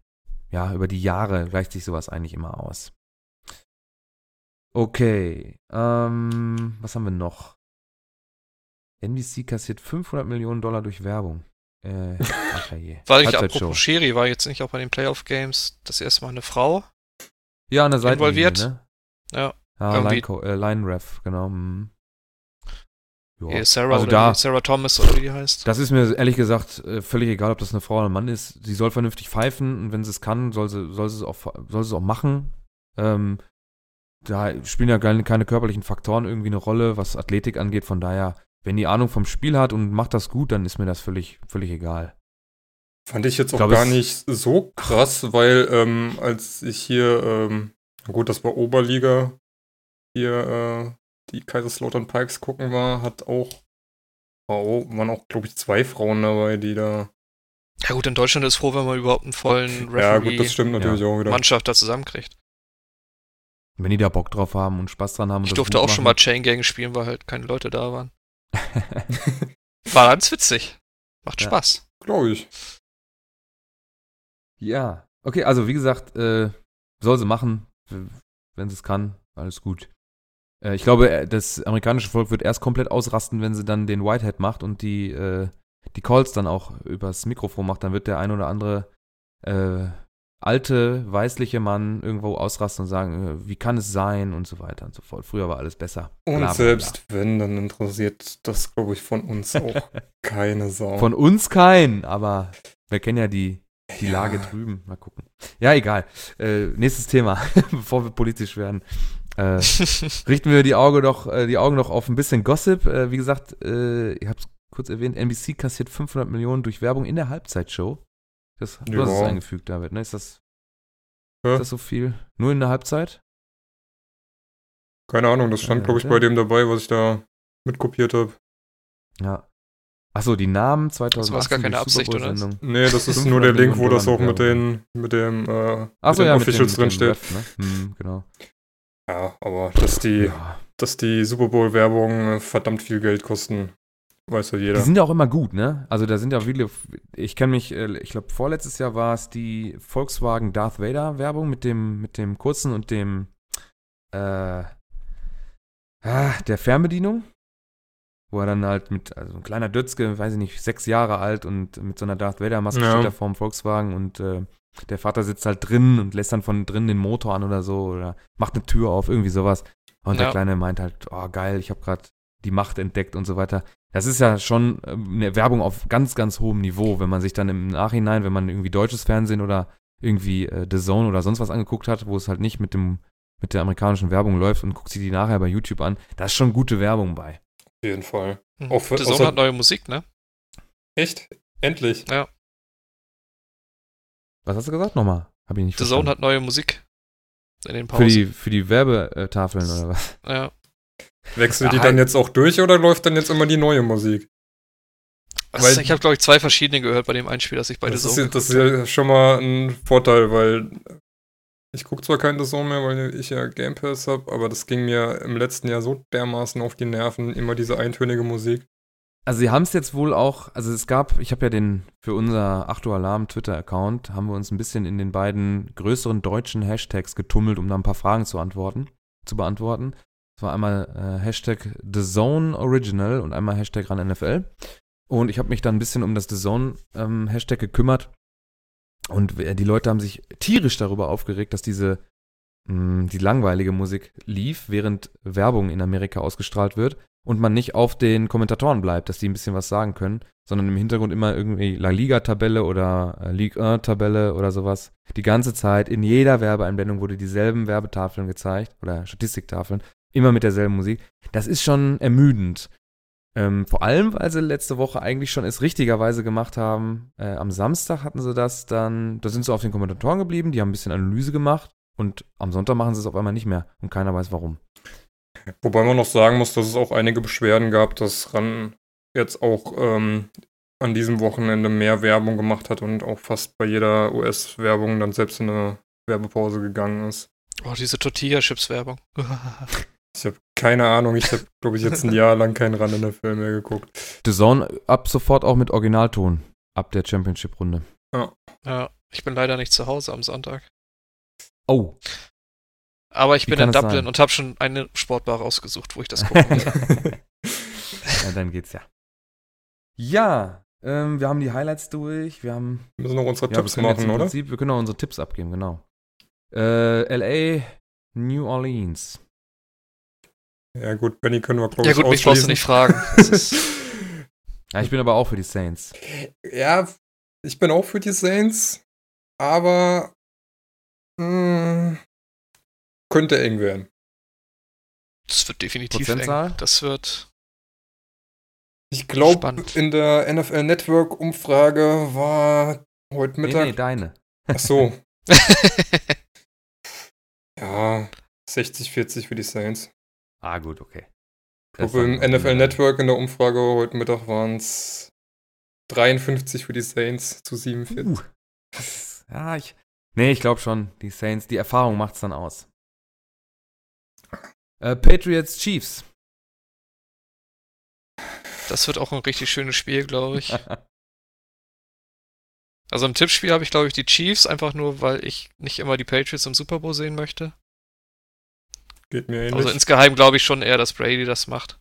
ja, über die Jahre gleicht sich sowas eigentlich immer aus. Okay, ähm, was haben wir noch? NBC kassiert 500 Millionen Dollar durch Werbung. Äh, ach je. War ich apropos Schiri, war jetzt nicht auch bei den Playoff Games das erste Mal eine Frau? Ja, an der Seite. involviert? Ne? Ja. Irgendwie- Line, äh, Line Ref, genau. mhm. Ja. Sarah also da, Sarah Thomas oder wie die heißt. Das ist mir ehrlich gesagt äh, völlig egal, ob das eine Frau oder ein Mann ist. Sie soll vernünftig pfeifen und wenn sie es kann, soll sie, soll sie, es, auch, soll sie es auch machen. Ähm, da spielen ja keine, keine körperlichen Faktoren irgendwie eine Rolle, was Athletik angeht. Von daher, wenn die Ahnung vom Spiel hat und macht das gut, dann ist mir das völlig, völlig egal. Fand ich jetzt auch glaub, gar nicht so krass, weil ähm, als ich hier, ähm, na gut, das war Oberliga, hier äh, die Kaiserslautern Pikes gucken war, hat auch, oh, waren auch, glaube ich, zwei Frauen dabei, die da. Ja gut, in Deutschland ist froh, wenn man überhaupt einen vollen Ja, gut, das Referee stimmt natürlich auch wieder. Mannschaft da zusammenkriegt. Wenn die da Bock drauf haben und Spaß dran haben. und Ich durfte auch schon mal machen. Chain Gang spielen, weil halt keine Leute da waren. War ganz witzig. Macht Ja. Spaß. Glaube ich. Ja, okay, also wie gesagt, äh, soll sie machen, wenn sie es kann, alles gut. Äh, ich glaube, äh, das amerikanische Volk wird erst komplett ausrasten, wenn sie dann den Whitehead macht und die, äh, die Calls dann auch übers Mikrofon macht. Dann wird der ein oder andere äh, alte, weißliche Mann irgendwo ausrasten und sagen, äh, wie kann es sein und so weiter und so fort. Früher war alles besser. Und Bla, bla, bla. selbst wenn, dann interessiert das, glaube ich, von uns auch keine Sau. Von uns kein, aber wir kennen ja die, die Ja. Lage drüben. Mal gucken. Ja, egal. Äh, nächstes Thema, bevor wir politisch werden. Äh, richten wir die, Auge doch, äh, die Augen noch auf ein bisschen Gossip. Äh, wie gesagt, äh, ich habe es kurz erwähnt, NBC kassiert 500 Millionen durch Werbung in der Halbzeitshow. Das, du hast es Ja. eingefügt, David, ne? Ist das, Hä? ist das so viel? Nur in der Halbzeit? Keine Ahnung, das stand, Äh, glaube ich, ja. bei dem dabei, was ich da mitkopiert habe. Ja. Achso, die Namen 2018 war es gar keine Absicht, oder. Nee, das ist 500 nur der Link, wo das auch mit den, mit dem, äh, Achso, mit den ja, Officials mit dem, drin steht. Ne? Hm, genau. Ja, aber dass die, Ja. dass die Super Bowl-Werbung verdammt viel Geld kosten, weiß ja Die jeder. sind ja auch immer gut, ne? Also da sind ja viele, ich kenne mich, äh, ich glaube vorletztes Jahr war es die Volkswagen Darth Vader Werbung mit dem, mit dem kurzen und dem, äh, ah, der Fernbedienung. Wo er dann halt mit, also ein kleiner Dötzke, weiß ich nicht, sechs Jahre alt und mit so einer Darth Vader Maske Ja. steht da vorm Volkswagen und äh, der Vater sitzt halt drin und lässt dann von drinnen den Motor an oder so oder macht eine Tür auf, irgendwie sowas. Und der Ja. Kleine meint halt, oh geil, ich habe gerade die Macht entdeckt und so weiter. Das ist ja schon ähm, eine Werbung auf ganz, ganz hohem Niveau, wenn man sich dann im Nachhinein, wenn man irgendwie deutsches Fernsehen oder irgendwie äh, The Zone oder sonst was angeguckt hat, wo es halt nicht mit dem mit der amerikanischen Werbung läuft und guckt sich die nachher bei YouTube an, da ist schon gute Werbung bei. Auf jeden Fall. Mhm. Auch für- The Zone hat neue Musik, ne? Echt? Endlich. Was hast du gesagt nochmal? Hab ich nicht The verstanden. Zone hat neue Musik. In den für Pausen. die, für die Werbetafeln oder was? ja. Wechselt die dann halt. jetzt auch durch oder läuft dann jetzt immer die neue Musik? Also Weil- ich habe, glaube ich, zwei verschiedene gehört bei dem Einspiel, das ich bei The das, ist, Zone ja- das ist ja schon mal ein Vorteil, weil ich gucke zwar keinen The Zone mehr, weil ich ja Game Pass habe, aber das ging mir im letzten Jahr so dermaßen auf die Nerven, immer diese eintönige Musik. Also sie haben es jetzt wohl auch, also es gab, ich habe ja den, für unser 8 Uhr Alarm Twitter-Account, haben wir uns ein bisschen in den beiden größeren deutschen Hashtags getummelt, um da ein paar Fragen zu antworten, zu beantworten. Das war einmal äh, Hashtag The Zone Original und einmal Hashtag ran NFL. Und ich habe mich dann ein bisschen um das The Zone ähm, Hashtag gekümmert. Und äh, die Leute haben sich tierisch darüber aufgeregt, dass diese mh, die langweilige Musik lief, während Werbung in Amerika ausgestrahlt wird und man nicht auf den Kommentatoren bleibt, dass die ein bisschen was sagen können, sondern im Hintergrund immer irgendwie La Liga-Tabelle oder äh, Ligue 1-Tabelle oder sowas. Die ganze Zeit in jeder Werbeeinblendung wurde dieselben Werbetafeln gezeigt oder Statistiktafeln, immer mit derselben Musik. Das ist schon ermüdend. Ähm, vor allem, weil sie letzte Woche eigentlich schon es richtigerweise gemacht haben. Äh, am Samstag hatten sie das dann, da sind sie auf den Kommentatoren geblieben, die haben ein bisschen Analyse gemacht und am Sonntag machen sie es auf einmal nicht mehr und keiner weiß warum. Wobei man noch sagen muss, dass es auch einige Beschwerden gab, dass RAN jetzt auch ähm, an diesem Wochenende mehr Werbung gemacht hat und auch fast bei jeder US-Werbung dann selbst in eine Werbepause gegangen ist. Oh, diese Tortilla-Chips-Werbung. Ich habe keine Ahnung, ich habe, glaube ich, jetzt ein Jahr lang keinen Run in der Film mehr geguckt. The Zone ab sofort auch mit Originalton ab der Championship-Runde. ja, ich bin leider nicht zu Hause am Sonntag. Oh. Aber ich Wie bin in Dublin sein? und habe schon eine Sportbar rausgesucht, wo ich das gucken will. ja, dann geht's ja. Ja, ähm, wir haben die Highlights durch. Wir haben Wir müssen noch unsere ja, Tipps machen, im oder? Prinzip, wir können auch unsere Tipps abgeben, genau. Äh, LA, New Orleans. Ja gut, Benny können wir, glaube ja ich, gut, mich brauchst du nicht fragen. Ja, ich bin aber auch für die Saints. Ja, ich bin auch für die Saints, aber mh, könnte eng werden. das wird definitiv Prozentzahl? eng. Das wird. Ich glaube, in der NFL Network Umfrage war heute Nee, Mittag. nee, deine. Ach so, ja, 60-40 für die Saints. Ah, gut, okay. Ich glaube, im NFL Network in der Umfrage heute Mittag waren es 53 für die Saints zu 47. Uh, das, ja, ich. Nee, ich glaube schon, die Saints, die Erfahrung macht's dann aus. Äh, Patriots, Chiefs. das wird auch ein richtig schönes Spiel, glaube ich. Also im Tippspiel habe ich, glaube ich, die Chiefs, einfach nur, weil ich nicht immer die Patriots im Super Bowl sehen möchte. Geht mir ähnlich. Also insgeheim glaube ich schon eher, dass Brady das macht.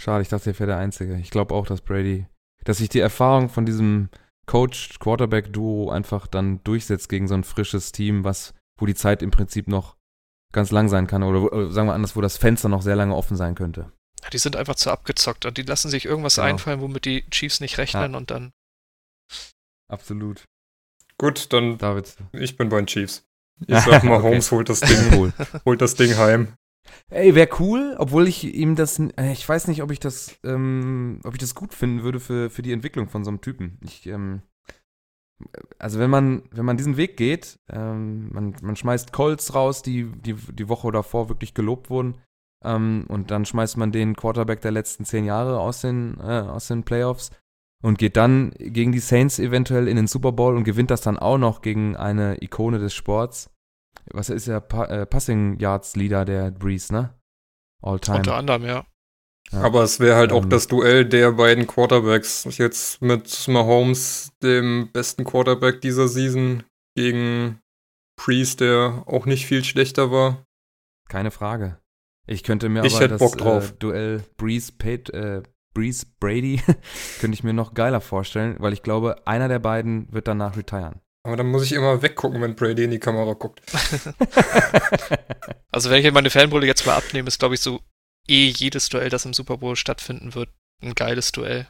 Schade, ich dachte, ich wäre der Einzige. Ich glaube auch, dass Brady, dass sich die Erfahrung von diesem Coach-Quarterback-Duo einfach dann durchsetzt gegen so ein frisches Team, was, wo die Zeit im Prinzip noch ganz lang sein kann. Oder, wo- oder sagen wir anders, wo das Fenster noch sehr lange offen sein könnte. Ja, die sind einfach zu abgezockt und die lassen sich irgendwas Genau. einfallen, womit die Chiefs nicht rechnen Ja. und dann. Absolut. Gut, dann David. ich bin bei den Chiefs. Ich sag mal, Okay. Holmes holt das Ding, Cool. holt das Ding heim. Ey, wäre cool, obwohl ich ihm das, äh, ich weiß nicht, ob ich das, ähm, ob ich das gut finden würde für, für die Entwicklung von so einem Typen. Ich, ähm, also wenn man, wenn man diesen Weg geht, ähm, man, man schmeißt Colts raus, die, die die Woche davor wirklich gelobt wurden, ähm, und dann schmeißt man den Quarterback der letzten zehn Jahre aus den, äh, aus den Playoffs und geht dann gegen die Saints eventuell in den Super Bowl und gewinnt das dann auch noch gegen eine Ikone des Sports. Was ist der pa äh, Passing Yards Leader der Breeze, ne? All time. Unter anderem, ja. Ja. Aber es wäre halt auch Ähm. das Duell der beiden Quarterbacks. Jetzt mit Mahomes, dem besten Quarterback dieser Season, gegen Priest, der auch nicht viel schlechter war. Keine Frage. Ich könnte mir Ich aber das Bock drauf. Äh, Duell Breeze, Pate, äh, Breeze Brady könnte ich mir noch geiler vorstellen, weil ich glaube, einer der beiden wird danach retiren. Aber dann muss ich immer weggucken, wenn Brady in die Kamera guckt. Also wenn ich meine Fanbrille jetzt mal abnehme, ist glaube ich so eh jedes Duell, das im Super Bowl stattfinden wird, ein geiles Duell.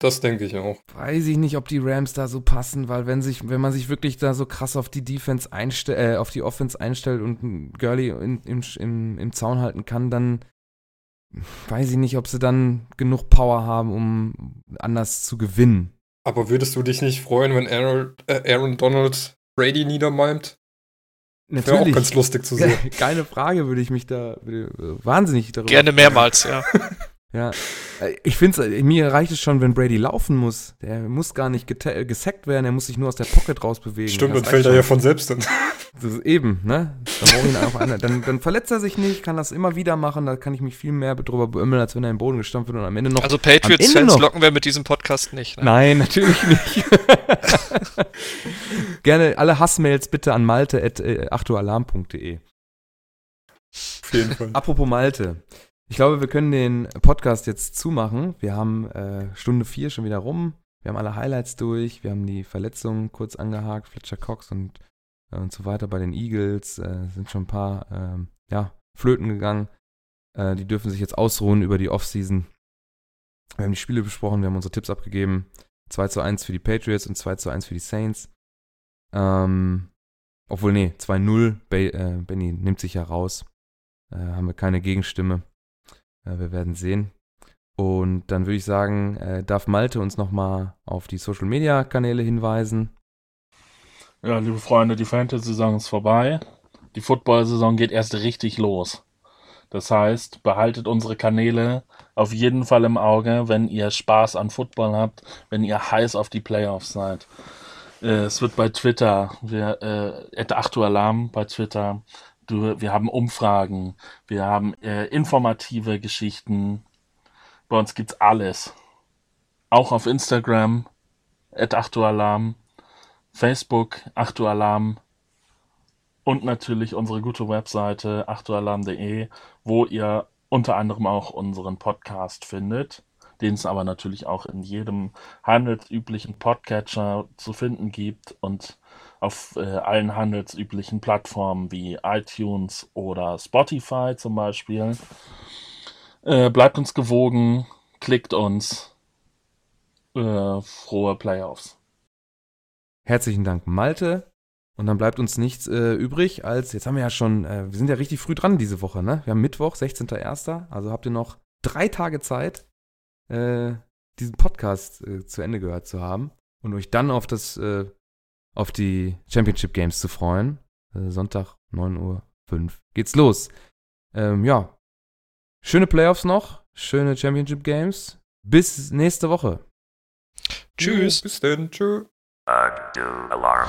Das denke ich auch. Weiß ich nicht, ob die Rams da so passen, weil wenn sich, wenn man sich wirklich da so krass auf die Defense einstellt, äh, auf die Offense einstellt und Gurley in, im, im, im Zaun halten kann, dann weiß ich nicht, ob sie dann genug Power haben, um anders zu gewinnen. Aber würdest du dich nicht freuen, wenn Aaron, äh, Aaron Donald Brady niedermalmt? Wäre auch ganz lustig zu sehen. Keine Frage, würde ich mich da äh, wahnsinnig darüber. Gerne mehrmals, ja. Ja. Äh, Ich finde mir reicht es schon, wenn Brady laufen muss. Der muss gar nicht äh, gesackt werden, er muss sich nur aus der Pocket rausbewegen. Stimmt, Das dann fällt er ja von selbst hin. Das ist eben, ne? Dann, brauch ich ihn einfach an, dann, dann verletzt er sich nicht, kann das immer wieder machen, da kann ich mich viel mehr drüber beömmeln, als wenn er im Boden gestampft wird und am Ende noch. Also Patriots-Fans locken wir mit diesem Podcast nicht. Ne? Nein, natürlich nicht. Gerne alle Hassmails bitte an malte.achtualarm.de. Auf jeden Fall. Apropos Malte. Ich glaube, wir können den Podcast jetzt zumachen. Wir haben äh, Stunde vier schon wieder rum. Wir haben alle Highlights durch. Wir haben die Verletzungen kurz angehakt. Fletcher Cox und, äh, und so weiter bei den Eagles. Äh, sind schon ein paar ähm, ja, Flöten gegangen. Äh, die dürfen sich jetzt ausruhen über die Offseason. Wir haben die Spiele besprochen. Wir haben unsere Tipps abgegeben. 2 zu 1 für die Patriots und 2 zu 1 für die Saints. Ähm, obwohl, nee, 2-0. Be äh, Benny nimmt sich ja raus. Äh, haben wir keine Gegenstimme. Äh, wir werden sehen. Und dann würde ich sagen, äh, darf Malte uns nochmal auf die Social Media Kanäle hinweisen. Ja, liebe Freunde, die Fantasy-Saison ist vorbei. Die Football-Saison geht erst richtig los. Das heißt, behaltet unsere Kanäle auf jeden Fall im Auge, wenn ihr Spaß an Football habt, wenn ihr heiß auf die Playoffs seid. Äh, es wird bei Twitter, wir, äh, Achtualarm bei Twitter, du, wir haben Umfragen, wir haben äh, informative Geschichten. Bei uns gibt's alles. Auch auf Instagram, Achtualarm, Facebook, Achtualarm und natürlich unsere gute Webseite achtualarm.de, wo ihr unter anderem auch unseren Podcast findet den es aber natürlich auch in jedem handelsüblichen Podcatcher zu finden gibt und auf äh, allen handelsüblichen Plattformen wie iTunes oder Spotify zum Beispiel. Äh, bleibt uns gewogen, klickt uns. Äh, frohe Playoffs. Herzlichen Dank, Malte. Und dann bleibt uns nichts äh, übrig, als jetzt haben wir ja schon, äh, wir sind ja richtig früh dran diese Woche, ne? Wir haben Mittwoch, 16.01. Also habt ihr noch drei Tage Zeit, äh, diesen Podcast zu Ende gehört zu haben und euch dann auf das, auf die Championship Games zu freuen. Äh, Sonntag, 9 Uhr 5 geht's los. Ähm, ja. Schöne Playoffs noch, schöne Championship Games. Bis nächste Woche. Tschüss. Bis denn. Tschüss. Alarm.